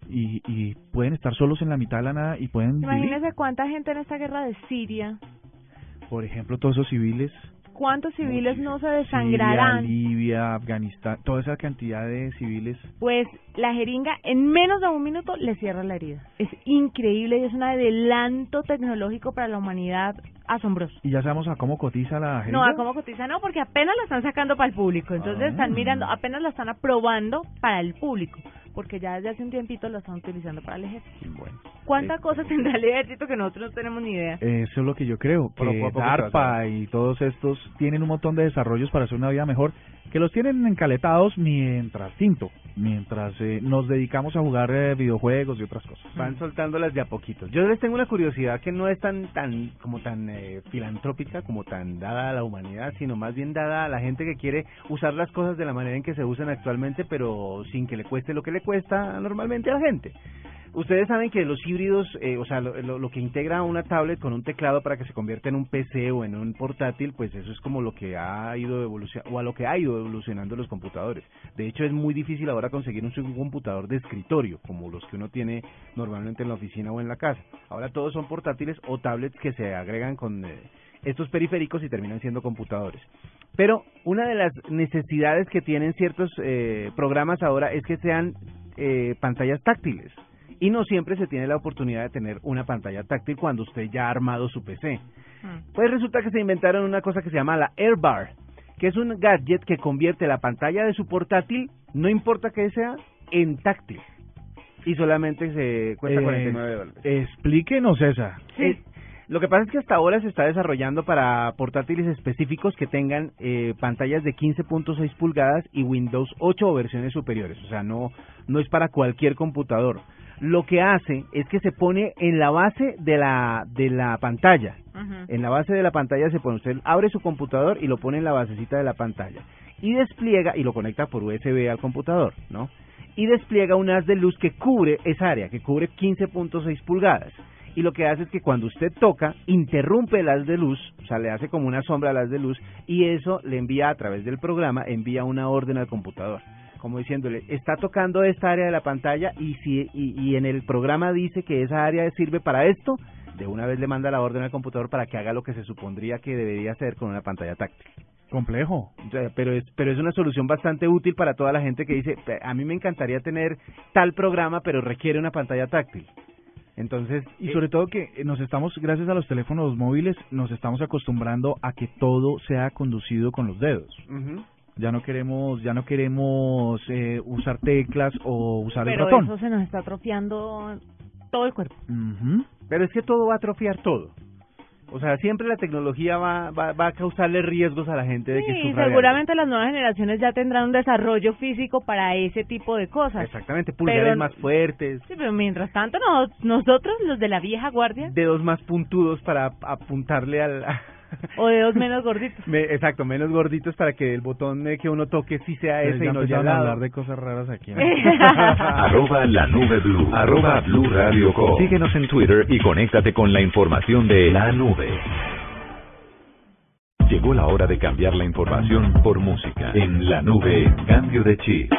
y, y pueden estar solos en la mitad de la nada y pueden vivir. Imagínese cuánta gente en esta guerra de Siria, Por ejemplo, todos esos civiles cuántos civiles no se Siria, desangrarán. Libia, Afganistán, toda esa cantidad de civiles. Pues la jeringa en menos de un minuto le cierra la herida. Es increíble y es un adelanto tecnológico para la humanidad asombroso. Y ya sabemos a cómo cotiza la jeringa. No, a cómo cotiza no, porque apenas la están sacando para el público. Entonces Ah. están mirando, apenas la están aprobando para el público. Porque ya desde hace un tiempito la están utilizando para el ejército. Bueno, ¿Cuántas cosas tendrá el ejército que nosotros no tenemos ni idea? eso es lo que yo creo, que DARPA y todos estos tienen un montón de desarrollos para hacer una vida mejor, que los tienen encaletados mientras tinto, mientras eh, nos dedicamos a jugar eh, videojuegos y otras cosas. Van soltándolas de a poquitos. Yo les tengo una curiosidad que no es tan tan como tan eh, filantrópica, como tan dada a la humanidad, sino más bien dada a la gente que quiere usar las cosas de la manera en que se usan actualmente, pero sin que le cueste lo que le cuesta normalmente a la gente. Ustedes saben que los híbridos, eh, o sea, lo, que integra una tablet con un teclado para que se convierta en un PC o en un portátil, pues eso es como lo que ha ido evolucionando, o a lo que ha ido evolucionando los computadores. De hecho, es muy difícil ahora conseguir un, un computador de escritorio, como los que uno tiene normalmente en la oficina o en la casa. Ahora todos son portátiles o tablets que se agregan con eh, estos periféricos y terminan siendo computadores. Pero una de las necesidades que tienen ciertos eh, programas ahora es que sean eh, pantallas táctiles. Y no siempre se tiene la oportunidad de tener una pantalla táctil cuando usted ya ha armado su PC. Pues resulta que se inventaron una cosa que se llama la AirBar, que es un gadget que convierte la pantalla de su portátil, no importa que sea, en táctil. Y solamente se cuesta Eh, 49 dólares. Explíquenos esa. Eh, lo que pasa es que hasta ahora se está desarrollando para portátiles específicos que tengan eh, pantallas de 15.6 pulgadas y Windows 8 o versiones superiores. O sea, no, no es para cualquier computador. Lo que hace es que se pone en la base de la, de la pantalla. En la base de la pantalla se pone, usted abre su computador y lo pone en la basecita de la pantalla. Y despliega, y lo conecta por USB al computador, ¿no? Y despliega un haz de luz que cubre esa área, que cubre 15.6 pulgadas. Y lo que hace es que cuando usted toca, interrumpe el haz de luz, o sea, le hace como una sombra al haz de luz, y eso le envía a través del programa, envía una orden al computador. Como diciéndole, está tocando esta área de la pantalla y, si, y, y en el programa dice que esa área sirve para esto, de una vez le manda la orden al computador para que haga lo que se supondría que debería hacer con una pantalla táctil. Complejo. Pero es pero es una solución bastante útil para toda la gente que dice "Pe- a mí me encantaría tener tal programa pero requiere una pantalla táctil entonces Y eh, sobre todo que eh, nos estamos, gracias a los teléfonos móviles, nos estamos acostumbrando a que todo sea conducido con los dedos. ujú. Ya no queremos, ya no queremos eh, usar teclas o usar Pero el ratón. eso se nos está atrofiando todo el cuerpo. Ujú. pero es que todo va a atrofiar todo O sea, siempre la tecnología va, va, va a causarle riesgos a la gente de que Sí, sufra de seguramente las nuevas generaciones ya tendrán un desarrollo físico para ese tipo de cosas. Exactamente, pulgares Pero- más fuertes, Sí, pero mientras tanto, no- nosotros, los de la vieja guardia, dedos más puntudos para ap- apuntarle al... o dedos menos gorditos. Me- exacto, menos gorditos para que el botón que uno toque sí sea Pero ese ya y no ya a hablar de cosas raras aquí. ¿no? Arroba la nube blue. Arroba blue radio com. Síguenos en Twitter y conéctate con la información de la nube. Llegó la hora de cambiar la información por música. En la nube, cambio de chip.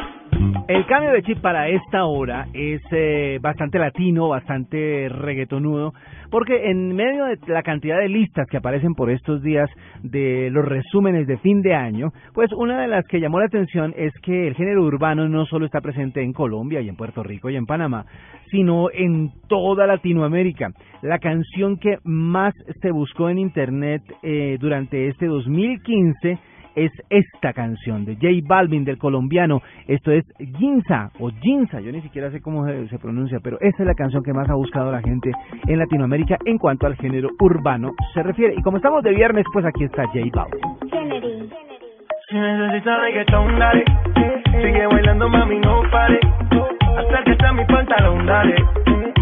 El cambio de chip para esta hora es eh, bastante latino, bastante reggaetonudo, porque en medio de la cantidad de listas que aparecen por estos días de los resúmenes de fin de año, pues una de las que llamó la atención es que el género urbano no solo está presente en Colombia y en Puerto Rico y en Panamá, sino en toda Latinoamérica. La canción que más se buscó en Internet eh, durante este 2015 es esta canción de J Balvin del colombiano. Esto es Ginza o Ginza, yo ni siquiera sé cómo se, se pronuncia, pero esta es la canción que más ha buscado la gente en Latinoamérica en cuanto al género urbano se refiere. Y como estamos de viernes, pues aquí está J Balvin. Si necesitas reggaetón, dale. Sigue bailando, mami, no pare. Acércate a mi pantalón, dale.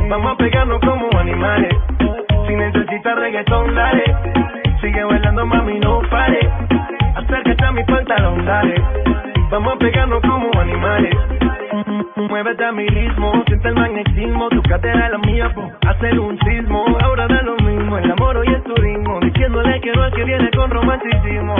Vamos a pegarnos como animales. Si necesitas reggaetón, dale. Sigue bailando, mami, no pare. Acércate a mi pantalón, dale. Vamos a pegarnos como animales. Muévete a mi ritmo, siente el magnetismo, tu cadera es la mía, po, hacer un sismo, ahora da lo mismo, el amor y el turismo, diciéndole que no es que viene con romanticismo.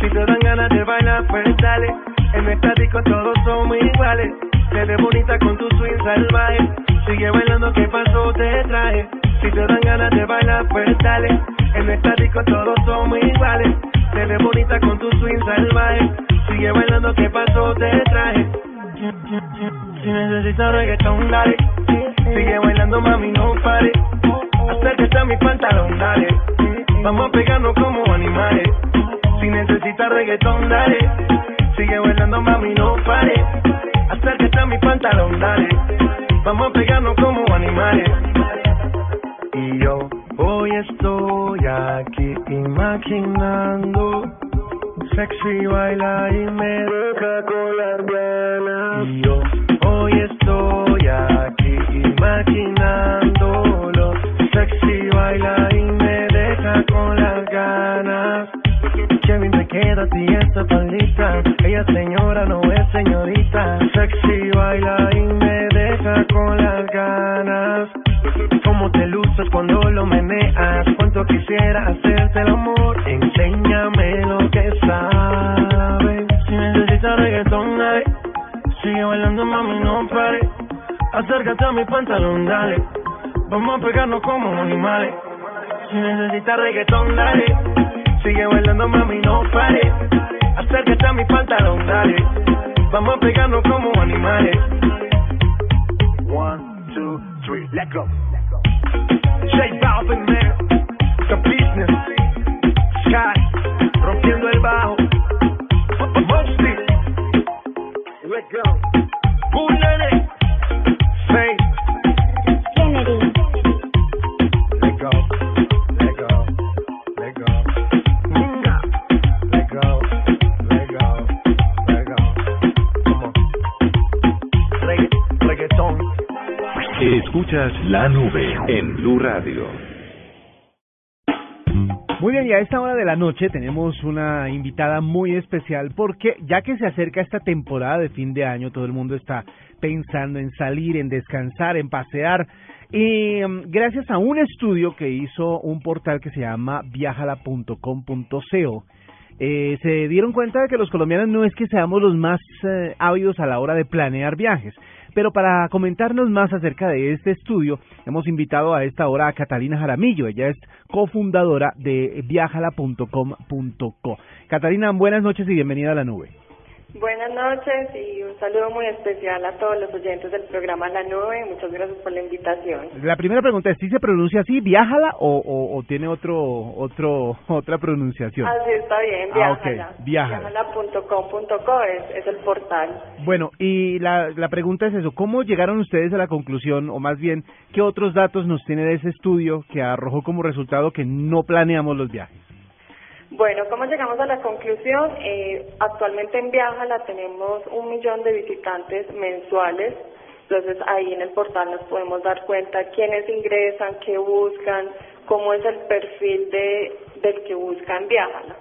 Si te dan ganas de bailar, pues dale. En esta disco todos somos iguales. Te ves bonita con tu swing salvaje. Sigue bailando, ¿qué pasó? Te traje. Si te dan ganas de bailar, pues dale. En esta disco todos somos iguales. Te ves bonita con tu swing salvaje. Sigue bailando, ¿qué pasó? Te traje. Si necesitas reggaetón, dale. Sigue bailando, mami, no pare. Acércate a mi pantalón, dale. Vamos a pegarnos como animales. Si necesitas reggaetón, dale. Sigue bailando, mami, no pare. Acércate a mi pantalón, dale. Vamos a pegarnos como animales. Y yo hoy estoy aquí imaginando. Sexy baila y me deja con las ganas. Y yo hoy estoy aquí imaginándolo. Sexy baila con las ganas. Bien te queda a ti esta faldita. Ella señora, no es señorita. Sexy baila y me deja con las ganas. Cómo te luces cuando lo meneas. Cuánto quisiera hacerte el amor. Enséñame lo que sabes. Si necesitas reggaetón, dale. Sigue bailando, mami, no pare. Acércate a mi pantalón, dale. Vamos a pegarnos como animales. Si necesitas reggaetón, dale. Sigue bailando, mami, no pare. Acércate a mi pantalón, dale. Vamos a pegarnos como animales. One, two, three, let go. J Balvin, man. The business. Sky. Rompiendo el bajo. Escuchas la nube en Blue Radio. Muy bien, y a esta hora de la noche tenemos una invitada muy especial porque ya que se acerca esta temporada de fin de año, todo el mundo está pensando en salir, en descansar, en pasear. Y mm, gracias a un estudio que hizo un portal que se llama viajala.com.co, eh, se dieron cuenta de que los colombianos no es que seamos los más eh, ávidos a la hora de planear viajes. Pero para comentarnos más acerca de este estudio, hemos invitado a esta hora a Catalina Jaramillo. Ella es cofundadora de viajala.com.co. Catalina, buenas noches y bienvenida a la nube. Buenas noches y un saludo muy especial a todos los oyentes del programa La Nube. Muchas gracias por la invitación. La primera pregunta es, ¿sí se pronuncia así, viájala o, o, o tiene otro, otro, otra pronunciación? Así está bien, Ah, viájala. ok, viájala. Viájala.com.co es, es el portal. Bueno, y la, la pregunta es eso, ¿cómo llegaron ustedes a la conclusión, o más bien, qué otros datos nos tiene de ese estudio que arrojó como resultado que no planeamos los viajes? Bueno, ¿cómo llegamos a la conclusión? Eh, actualmente en Viajala tenemos un millón de visitantes mensuales. Entonces ahí en el portal nos podemos dar cuenta quiénes ingresan, qué buscan, cómo es el perfil de del que busca en Viajala.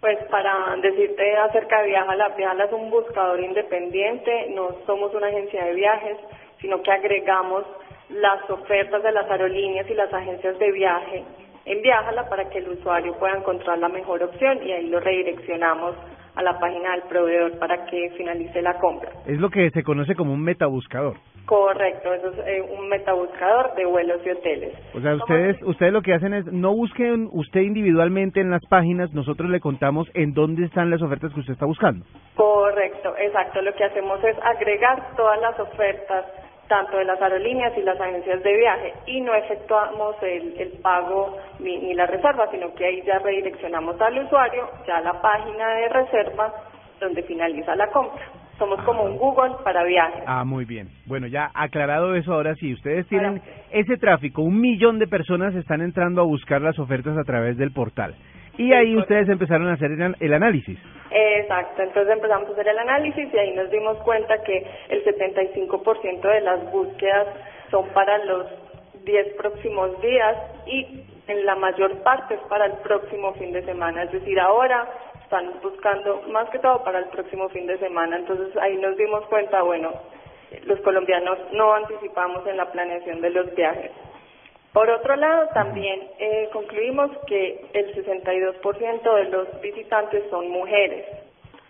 Pues para decirte acerca de Viajala, Viajala es un buscador independiente, no somos una agencia de viajes, sino que agregamos las ofertas de las aerolíneas y las agencias de viaje en Viajala para que el usuario pueda encontrar la mejor opción y ahí lo redireccionamos a la página del proveedor para que finalice la compra. Es lo que se conoce como un metabuscador. Correcto, eso es eh, un metabuscador de vuelos y hoteles. O sea, ustedes, ustedes lo que hacen es, no busquen usted individualmente en las páginas, nosotros le contamos en dónde están las ofertas que usted está buscando. Correcto, exacto. Lo que hacemos es agregar todas las ofertas, tanto de las aerolíneas y las agencias de viaje, y no efectuamos el, el pago ni, ni la reserva, sino que ahí ya redireccionamos al usuario ya a la página de reserva donde finaliza la compra. Somos como un Google para viajes. Ah, muy bien. Bueno, ya aclarado eso, ahora sí, ustedes tienen ese tráfico, un millón de personas están entrando a buscar las ofertas a través del portal. Y ahí ustedes empezaron a hacer el, el análisis. Exacto, entonces empezamos a hacer el análisis y ahí nos dimos cuenta que el 75% de las búsquedas son para los 10 próximos días y en la mayor parte es para el próximo fin de semana, es decir, ahora están buscando más que todo para el próximo fin de semana, entonces ahí nos dimos cuenta, bueno, los colombianos no anticipamos en la planeación de los viajes. Por otro lado, también eh, concluimos que el 62% de los visitantes son mujeres.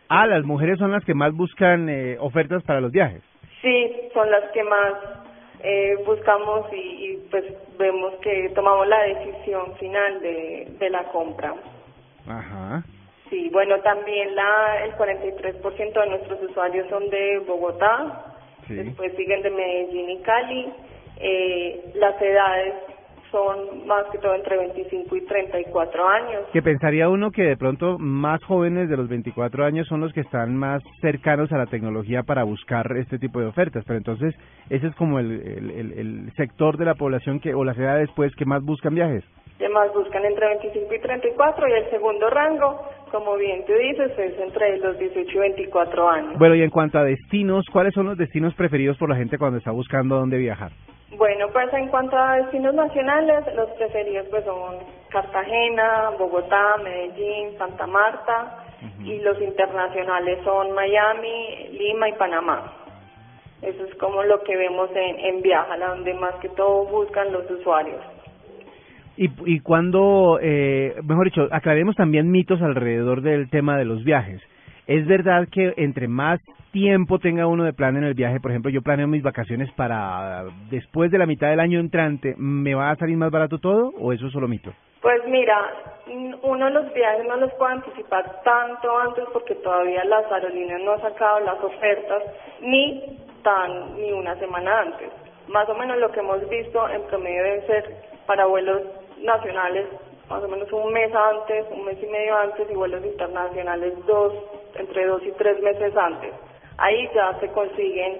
Ah, las mujeres son las que más buscan eh, ofertas para los viajes. Sí, son las que más eh, buscamos y, y, pues vemos que tomamos la decisión final de, de la compra. Ajá. Sí, bueno, también la el 43% de nuestros usuarios son de Bogotá, Sí. después siguen de Medellín y Cali. Eh, las edades son más que todo entre 25 y 34 años. Que pensaría uno que de pronto más jóvenes de los 24 años son los que están más cercanos a la tecnología para buscar este tipo de ofertas, pero entonces ese es como el, el, el- sector de la población que o las edades pues que más buscan viajes. Además buscan entre 25 y 34 y el segundo rango, como bien tú dices, es entre los 18 y 24 años. Bueno, y en cuanto a destinos, ¿cuáles son los destinos preferidos por la gente cuando está buscando dónde viajar? Bueno, pues en cuanto a destinos nacionales, los preferidos pues son Cartagena, Bogotá, Medellín, Santa Marta y los internacionales son Miami, Lima y Panamá. Eso es como lo que vemos en, en Viajala, donde más que todo buscan los usuarios. Y, y cuando, eh, mejor dicho, aclaremos también mitos alrededor del tema de los viajes. Es verdad que entre más tiempo tenga uno de plan en el viaje, por ejemplo, yo planeo mis vacaciones para después de la mitad del año entrante, ¿me va a salir más barato todo o eso es solo mito? Pues mira, uno los viajes no los puede anticipar tanto antes porque todavía las aerolíneas no han sacado las ofertas ni tan ni una semana antes. Más o menos lo que hemos visto en promedio debe ser para vuelos nacionales más o menos un mes antes, un mes y medio antes y vuelos internacionales dos, entre dos y tres meses antes. Ahí ya se consiguen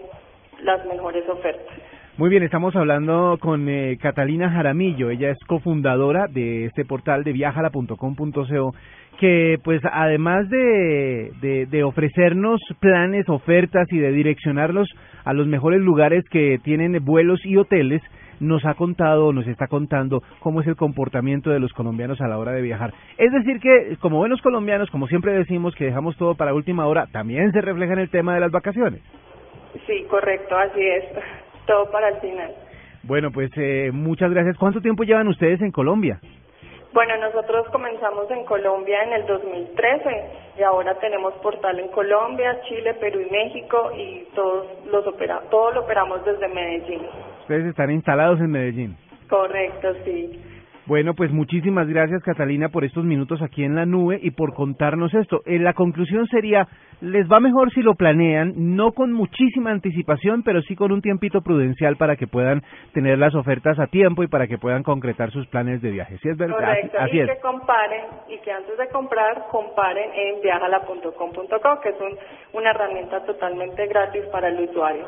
las mejores ofertas. Muy bien, estamos hablando con eh, Catalina Jaramillo, ella es cofundadora de este portal de viajala.com.co, que pues además de, ofrecernos planes, ofertas y de direccionarlos a los mejores lugares que tienen vuelos y hoteles, nos ha contado, nos está contando cómo es el comportamiento de los colombianos a la hora de viajar. Es decir que, como buenos colombianos, como siempre decimos que dejamos todo para última hora, también se refleja en el tema de las vacaciones. Sí, correcto, así es. Todo para el final. Bueno, pues eh, muchas gracias. ¿Cuánto tiempo llevan ustedes en Colombia? Bueno, nosotros comenzamos en Colombia en el 2013 y ahora tenemos portal en Colombia, Chile, Perú y México y todos los opera todo lo operamos desde Medellín. Ustedes están instalados en Medellín. Correcto, sí. Bueno, pues muchísimas gracias Catalina por estos minutos aquí en la nube y por contarnos esto. Eh, la conclusión sería, les va mejor si lo planean, no con muchísima anticipación, pero sí con un tiempito prudencial para que puedan tener las ofertas a tiempo y para que puedan concretar sus planes de viaje. ¿Sí es verdad? Correcto, Así y es. que comparen, y que antes de comprar, comparen en viajala.com.co, que es un- una herramienta totalmente gratis para el usuario.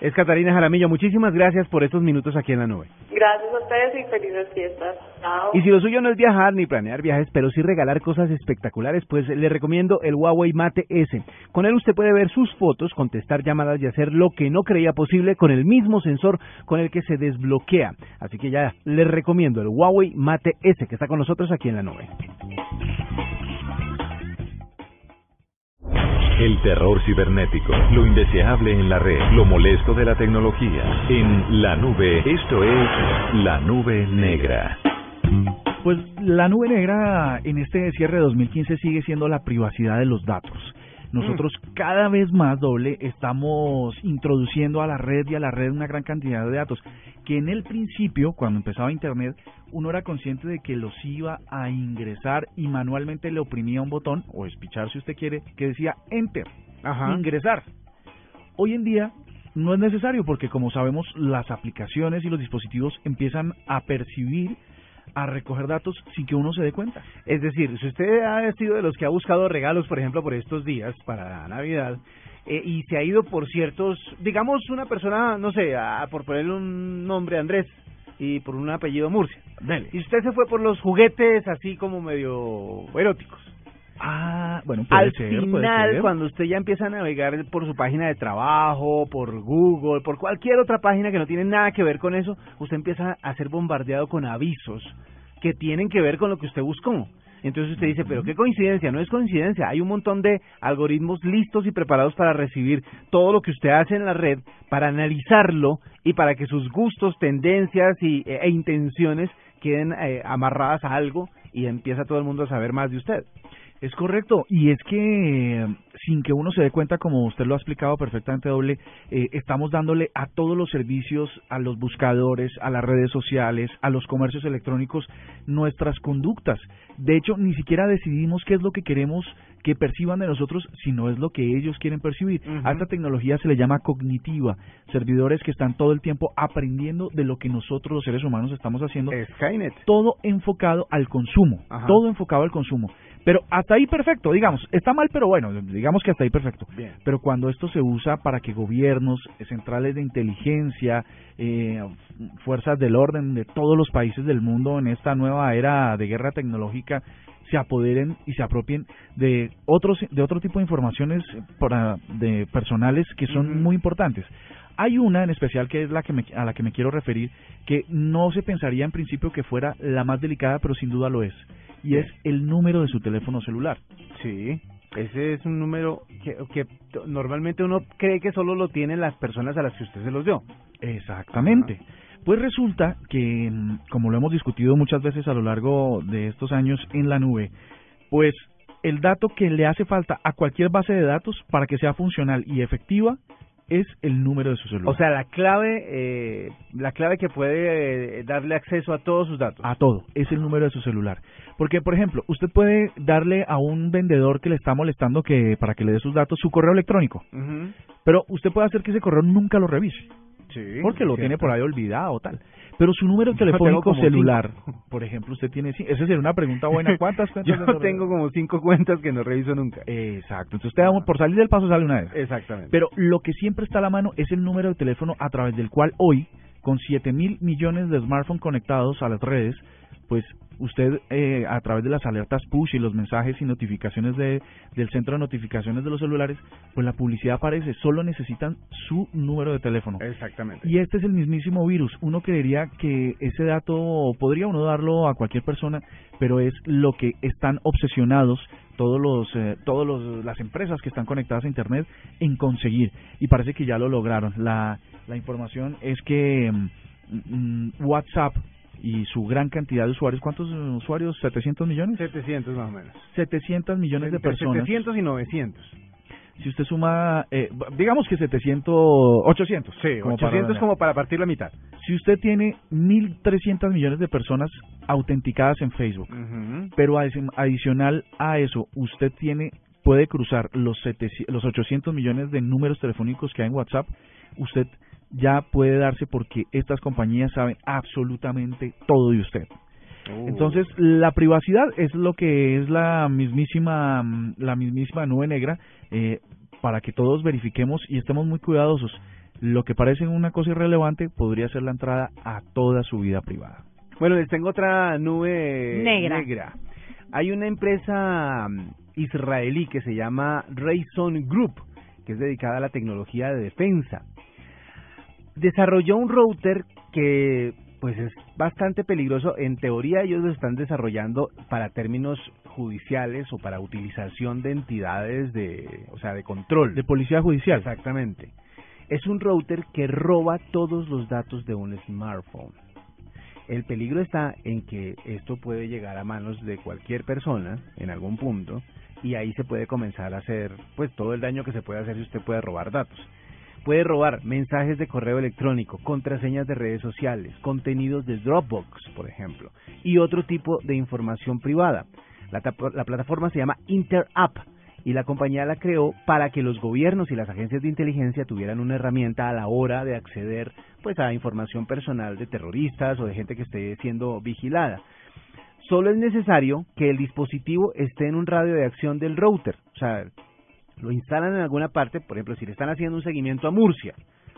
Es Catalina Jaramillo, muchísimas gracias por estos minutos aquí en la nube. Gracias a ustedes y felices fiestas. Chao. Y si lo suyo no es viajar ni planear viajes, pero sí regalar cosas espectaculares, pues le recomiendo el Huawei Mate S. Con él usted puede ver sus fotos, contestar llamadas y hacer lo que no creía posible con el mismo sensor con el que se desbloquea. Así que ya le recomiendo el Huawei Mate S que está con nosotros aquí en la nube. El terror cibernético, lo indeseable en la red, lo molesto de la tecnología. En la nube, esto es la nube negra. Pues la nube negra en este cierre de 2015 sigue siendo la privacidad de los datos. Nosotros cada vez más doble estamos introduciendo a la red y a la red una gran cantidad de datos que en el principio, cuando empezaba Internet, uno era consciente de que los iba a ingresar y manualmente le oprimía un botón, o espichar si usted quiere, que decía Enter, ingresar. Hoy en día no es necesario porque como sabemos las aplicaciones y los dispositivos empiezan a percibir, a recoger datos sin que uno se dé cuenta. Es decir, si usted ha sido de los que ha buscado regalos, por ejemplo, por estos días, para Navidad, eh, y se ha ido por ciertos, digamos, una persona, no sé, a- por ponerle un nombre Andrés y por un apellido Murcia. Y usted se fue por los juguetes así como medio eróticos. Ah, bueno, puede Al ser, puede final, ser. cuando usted ya empieza a navegar por su página de trabajo, por Google, por cualquier otra página que no tiene nada que ver con eso, usted empieza a ser bombardeado con avisos que tienen que ver con lo que usted buscó. Entonces usted dice, pero qué coincidencia, no es coincidencia, hay un montón de algoritmos listos y preparados para recibir todo lo que usted hace en la red, para analizarlo y para que sus gustos, tendencias y, e, e intenciones queden eh, amarradas a algo y empieza todo el mundo a saber más de usted. Es correcto, y es que sin que uno se dé cuenta, como usted lo ha explicado perfectamente doble, eh, estamos dándole a todos los servicios, a los buscadores, a las redes sociales, a los comercios electrónicos, nuestras conductas. De hecho, ni siquiera decidimos qué es lo que queremos que perciban de nosotros, sino es lo que ellos quieren percibir. Ujú. A esta tecnología se le llama cognitiva, servidores que están todo el tiempo aprendiendo de lo que nosotros los seres humanos estamos haciendo Skynet. todo enfocado al consumo, Ajá. todo enfocado al consumo. Pero hasta ahí perfecto, digamos, está mal, pero bueno, digamos que hasta ahí perfecto. Bien. Pero cuando esto se usa para que gobiernos, centrales de inteligencia, eh, fuerzas del orden de todos los países del mundo en esta nueva era de guerra tecnológica se apoderen y se apropien de otros de otro tipo de informaciones para de personales que son muy importantes. Hay una en especial que es la que me- a la que me quiero referir que no se pensaría en principio que fuera la más delicada, pero sin duda lo es, y es el número de su teléfono celular. Sí, ese es un número que, que normalmente uno cree que solo lo tienen las personas a las que usted se los dio. Exactamente. Pues resulta que, mm, como lo hemos discutido muchas veces a lo largo de estos años en la nube, pues el dato que le hace falta a cualquier base de datos para que sea funcional y efectiva es el número de su celular. O sea, la clave, eh, la clave que puede eh, darle acceso a todos sus datos. a todo, es el número de su celular. Porque, por ejemplo, usted puede darle a un vendedor que le está molestando que para que le dé sus datos su correo electrónico, pero usted puede hacer que ese correo nunca lo revise. Sí, porque lo cierto. tiene por ahí olvidado tal. Pero su número telefónico celular, por ejemplo, usted tiene... Esa sería una pregunta buena. ¿Cuántas cuentas? Yo correo? tengo como cinco cuentas que no reviso nunca. Exacto. Entonces usted por salir del paso sale una vez. Exactamente. Pero lo que siempre está a la mano es el número de teléfono a través del cual hoy, con 7 mil millones de smartphones conectados a las redes, pues usted eh, a través de las alertas push y los mensajes y notificaciones de, del centro de notificaciones de los celulares, pues la publicidad aparece. Solo necesitan su número de teléfono. Exactamente. Y este es el mismísimo virus. Uno creería que ese dato podría uno darlo a cualquier persona, pero es lo que están obsesionados todos los eh, todos los las empresas que están conectadas a internet en conseguir y parece que ya lo lograron. La la información es que mm, mm, WhatsApp y su gran cantidad de usuarios, ¿cuántos usuarios? 700 millones. 700 más o menos. 700 millones de Entre personas. 700 y 900. si usted suma, eh, digamos que 700, 800. Sí, como 800 para- como para partir la mitad. Si usted tiene 1.300 millones de personas autenticadas en Facebook, Ujú. pero adi- adicional a eso, usted tiene puede cruzar los 700 los 800 millones de números telefónicos que hay en WhatsApp, usted ya puede darse porque estas compañías saben absolutamente todo de usted. Uh. Entonces, la privacidad es lo que es la mismísima la mismísima nube negra eh, para que todos verifiquemos y estemos muy cuidadosos. Lo que parece una cosa irrelevante podría ser la entrada a toda su vida privada. Bueno, les tengo otra nube Negra. Hay una empresa mm, israelí que se llama Rayson Group, que es dedicada a la tecnología de defensa. Desarrolló un router que pues es bastante peligroso. En teoría ellos lo están desarrollando para términos judiciales o para utilización de entidades de, o sea, de control. De policía judicial. Exactamente. Es un router que roba todos los datos de un smartphone. El peligro está en que esto puede llegar a manos de cualquier persona en algún punto y ahí se puede comenzar a hacer pues todo el daño que se puede hacer si usted puede robar datos. Puede robar mensajes de correo electrónico, contraseñas de redes sociales, contenidos de Dropbox, por ejemplo, y otro tipo de información privada. La, la plataforma se llama InterApp y la compañía la creó para que los gobiernos y las agencias de inteligencia tuvieran una herramienta a la hora de acceder pues a información personal de terroristas o de gente que esté siendo vigilada. Solo es necesario que el dispositivo esté en un radio de acción del router, o sea, lo instalan en alguna parte, por ejemplo, si le están haciendo un seguimiento a Murcia,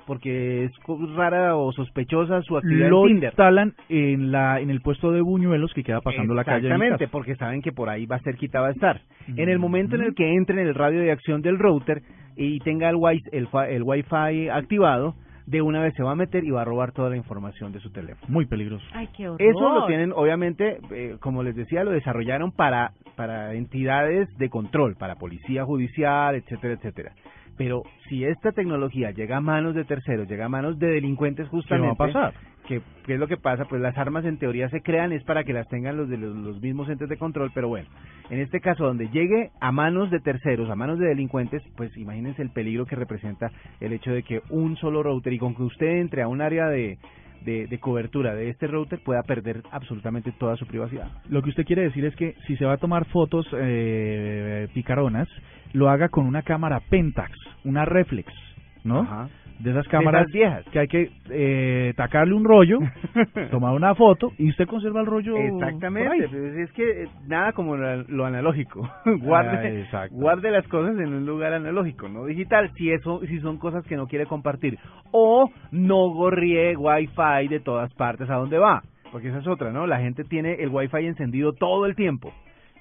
porque es rara o sospechosa su actividad Lo en Tinder. instalan en la en el puesto de buñuelos que queda pasando la calle. Exactamente, porque saben que por ahí va a ser quitada a estar. En el momento en el que entre en el radio de acción del router y tenga el, el, el Wi-Fi activado, de una vez se va a meter y va a robar toda la información de su teléfono. Muy peligroso. Ay, qué horror. Eso lo tienen, obviamente, eh, como les decía, lo desarrollaron para, para entidades de control, para policía judicial, etcétera, etcétera. Pero si esta tecnología llega a manos de terceros, llega a manos de delincuentes ¿Qué va justamente, a pasar? que qué es lo que pasa, pues las armas en teoría se crean es para que las tengan los de los, los mismos entes de control, pero bueno, en este caso donde llegue a manos de terceros, a manos de delincuentes, pues imagínense el peligro que representa el hecho de que un solo router y con que usted entre a un área de, de, de cobertura de este router pueda perder absolutamente toda su privacidad. Lo que usted quiere decir es que si se va a tomar fotos eh, picaronas, lo haga con una cámara Pentax, una reflex, ¿no? Ajá. De esas De cámaras esas viejas. que hay que eh, tacarle un rollo, tomar una foto y usted conserva el rollo. Exactamente, pues es que eh, nada como lo, lo analógico. guarde, Ah, guarde las cosas en un lugar analógico, no digital, si eso si son cosas que no quiere compartir o no gorrie wifi de todas partes a donde va, porque esa es otra, ¿no? La gente tiene el wifi encendido todo el tiempo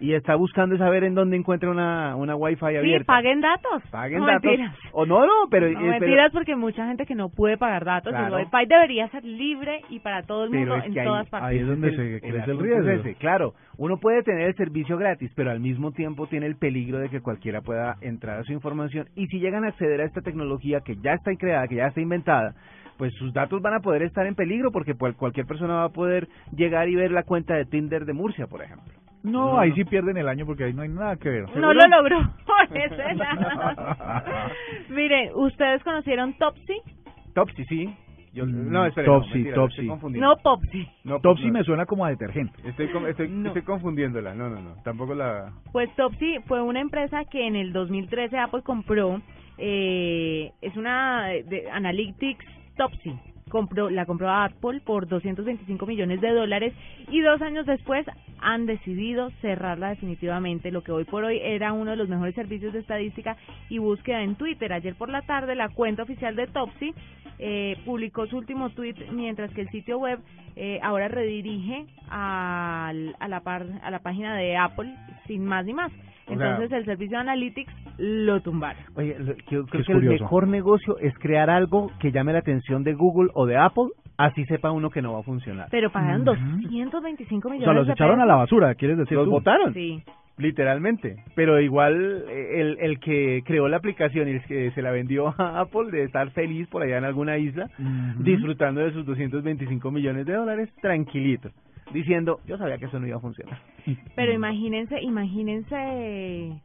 y está buscando saber en dónde encuentra una una wifi Sí, abierta. paguen datos. Paguen no, datos. Mentiras. O no, no, pero, No, eh, pero- mentiras porque mucha gente que no puede pagar datos. Claro. El Wi-Fi debería ser libre y para todo el mundo en ahí- todas partes. ahí es donde el- se el crece el riesgo. es ese. Claro, uno puede tener el servicio gratis, pero al mismo tiempo tiene el peligro de que cualquiera pueda entrar a su información y si llegan a acceder a esta tecnología que ya está creada, que ya está inventada, pues sus datos van a poder estar en peligro porque cual- cualquier persona va a poder llegar y ver la cuenta de Tinder de Murcia, por ejemplo. No, ahí sí pierden el año porque ahí no hay nada que ver. No lo logró por ese lado. Miren, ¿ustedes conocieron Topsy? Topsy, sí. Yo, Mm, no, espere, Topsy, no, mentira, Topsy. estoy. No, Popsy. No, Topsy no. me suena como a detergente. Estoy, con- estoy, No. estoy confundiéndola. No, no, no. Tampoco la... Pues Topsy fue una empresa que en el 2013 Apple compró, eh, es una de Analytics Topsy. Compró, la compró Apple por 225 millones de dólares y dos años después han decidido cerrarla definitivamente, lo que hoy por hoy era uno de los mejores servicios de estadística y búsqueda en Twitter. Ayer por la tarde la cuenta oficial de Topsy eh, publicó su último tweet mientras que el sitio web eh, ahora redirige a, la par- a la página de Apple sin más ni más. O sea- Entonces el servicio de Analytics lo tumbaron. Oye, lo- yo creo es que el mejor negocio es crear algo que llame la atención de Google o de Apple, así sepa uno que no va a funcionar. Pero pagaron Ujú. 225 O millones sea, los de echaron a la basura, ¿quieres decir Los tú? votaron, Sí. literalmente. Pero igual eh, el, el que creó la aplicación y el que se la vendió a Apple de estar feliz por allá en alguna isla, disfrutando de sus 225 millones de dólares, tranquilito, diciendo, yo sabía que eso no iba a funcionar. Pero imagínense, imagínense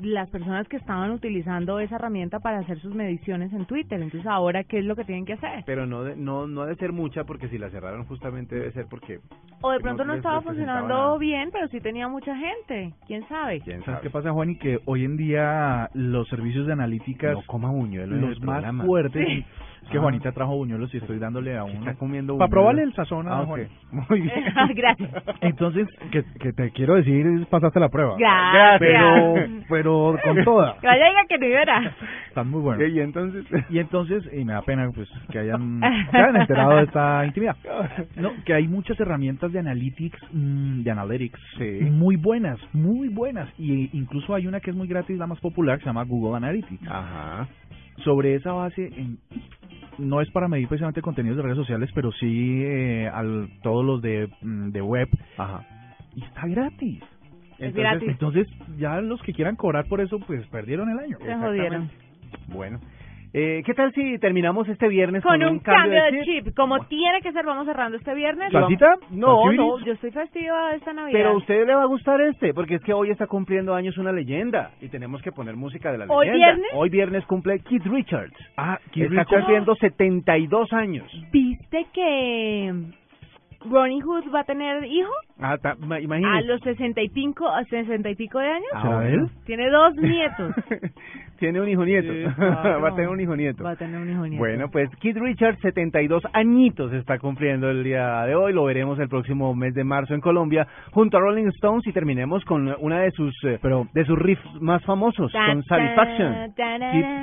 las personas que estaban utilizando esa herramienta para hacer sus mediciones en Twitter. Entonces, ahora, ¿qué es lo que tienen que hacer? Pero no, de- no, no debe ser mucha porque si la cerraron justamente debe ser porque... O de pronto no, estaba funcionando nada. bien, pero sí tenía mucha gente. ¿Quién sabe? ¿Quién ¿Sabes sabe? qué pasa, Juan? Y que hoy en día los servicios de analíticas, No coma buñuelo en los más programa. fuertes, Sí. Que Ah. Juanita trajo buñuelos y estoy dándole a uno. Está comiendo Para probarle el sazón a Ah, Juan. ok. Muy bien. Gracias. Entonces, que, que te quiero decir, pasaste la prueba. Gracias. Pero, pero con toda. Que vaya diga que no era. Están muy buenos. Y entonces... Y entonces, y me da pena pues que hayan, que hayan enterado de esta intimidad. No, que hay muchas herramientas de analytics, mm, de analytics, Sí. muy buenas, muy buenas. Y incluso hay una que es muy gratis, la más popular, que se llama Google Analytics. Ajá. Sobre esa base, en- no es para medir precisamente contenidos de redes sociales, pero sí eh, al todos los de, mm, de web. Ajá. Y está gratis. Es Entonces, gratis. entonces, ya los que quieran cobrar por eso, pues perdieron el año. Se jodieron. Bueno. Eh, ¿Qué tal si terminamos este viernes Con con, un cambio de chip, como tiene que ser, vamos cerrando este viernes. ¿Salsita? No, no, Yo estoy festiva esta Navidad. Pero a usted le va a gustar este, porque es que hoy está cumpliendo años una leyenda y tenemos que poner música de la ¿Hoy leyenda. viernes? Hoy viernes cumple Keith Richards. Ah, Keith está Richards. cumpliendo 72 años. ¿Viste que Ronnie Hood va a tener hijo? Ah, ta- ma- A los sesenta y pico, a sesenta y pico de años. Ah, ¿Será bueno. él? Tiene dos nietos. Tiene un hijo nieto. Sí, va a tener un hijo nieto. Va a tener un hijo nieto. Bueno, pues Keith Richards, 72 añitos está cumpliendo el día de hoy. Lo veremos el próximo mes de marzo en Colombia junto a Rolling Stones y terminemos con una de sus eh, Pero- de sus riffs más famosos, con Satisfaction.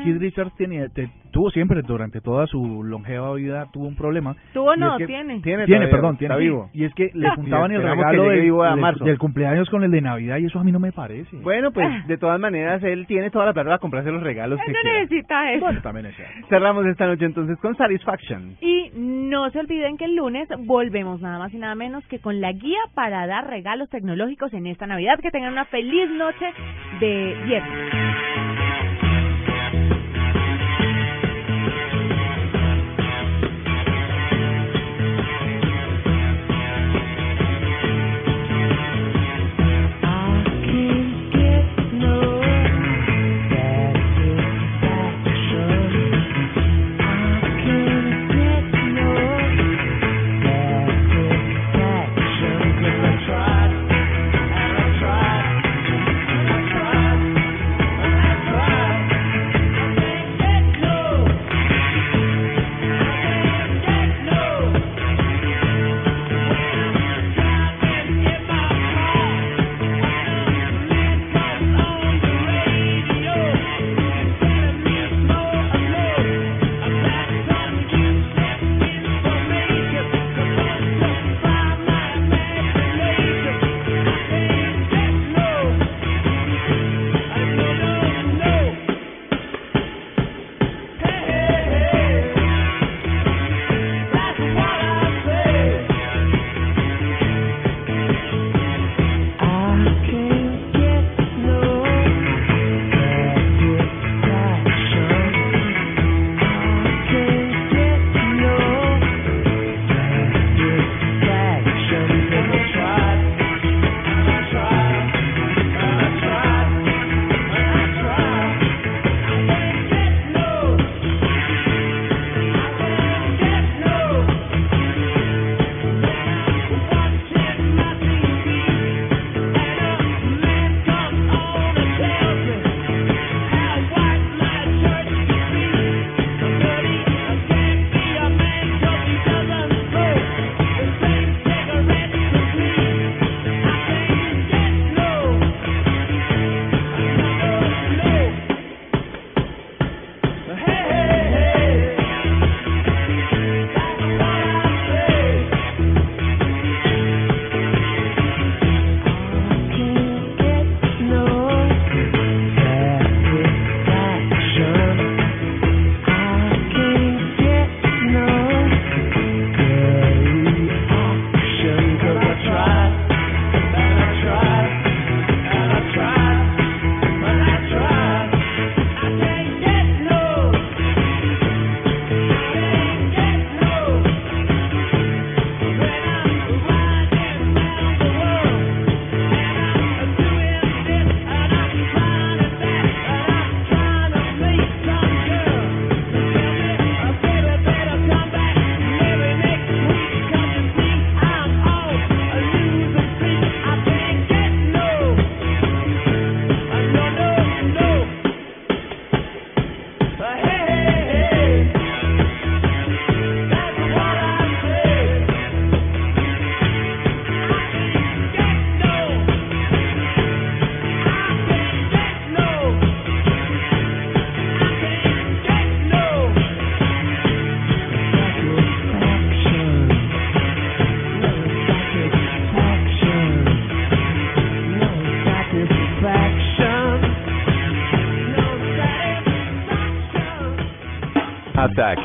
Keith Richards tiene, te- tuvo siempre, durante toda su longeva vida, tuvo un problema. ¿Tuvo no? es que Tiene. Tiene, Tiene, todavía, perdón, está tiene. vivo. Y es que le juntaban el regalo del, vivo a marzo. del cumpleaños con el de Navidad y eso a mí no me parece. Bueno, pues de todas maneras él tiene toda la plata para comprarse los regalos que Él no quiera. necesita eso. Bueno, también es cierto. Cerramos esta noche entonces con Satisfaction. Y no se olviden que el lunes volvemos nada más y nada menos que con la guía para dar regalos tecnológicos en esta Navidad. Que tengan una feliz noche de viernes.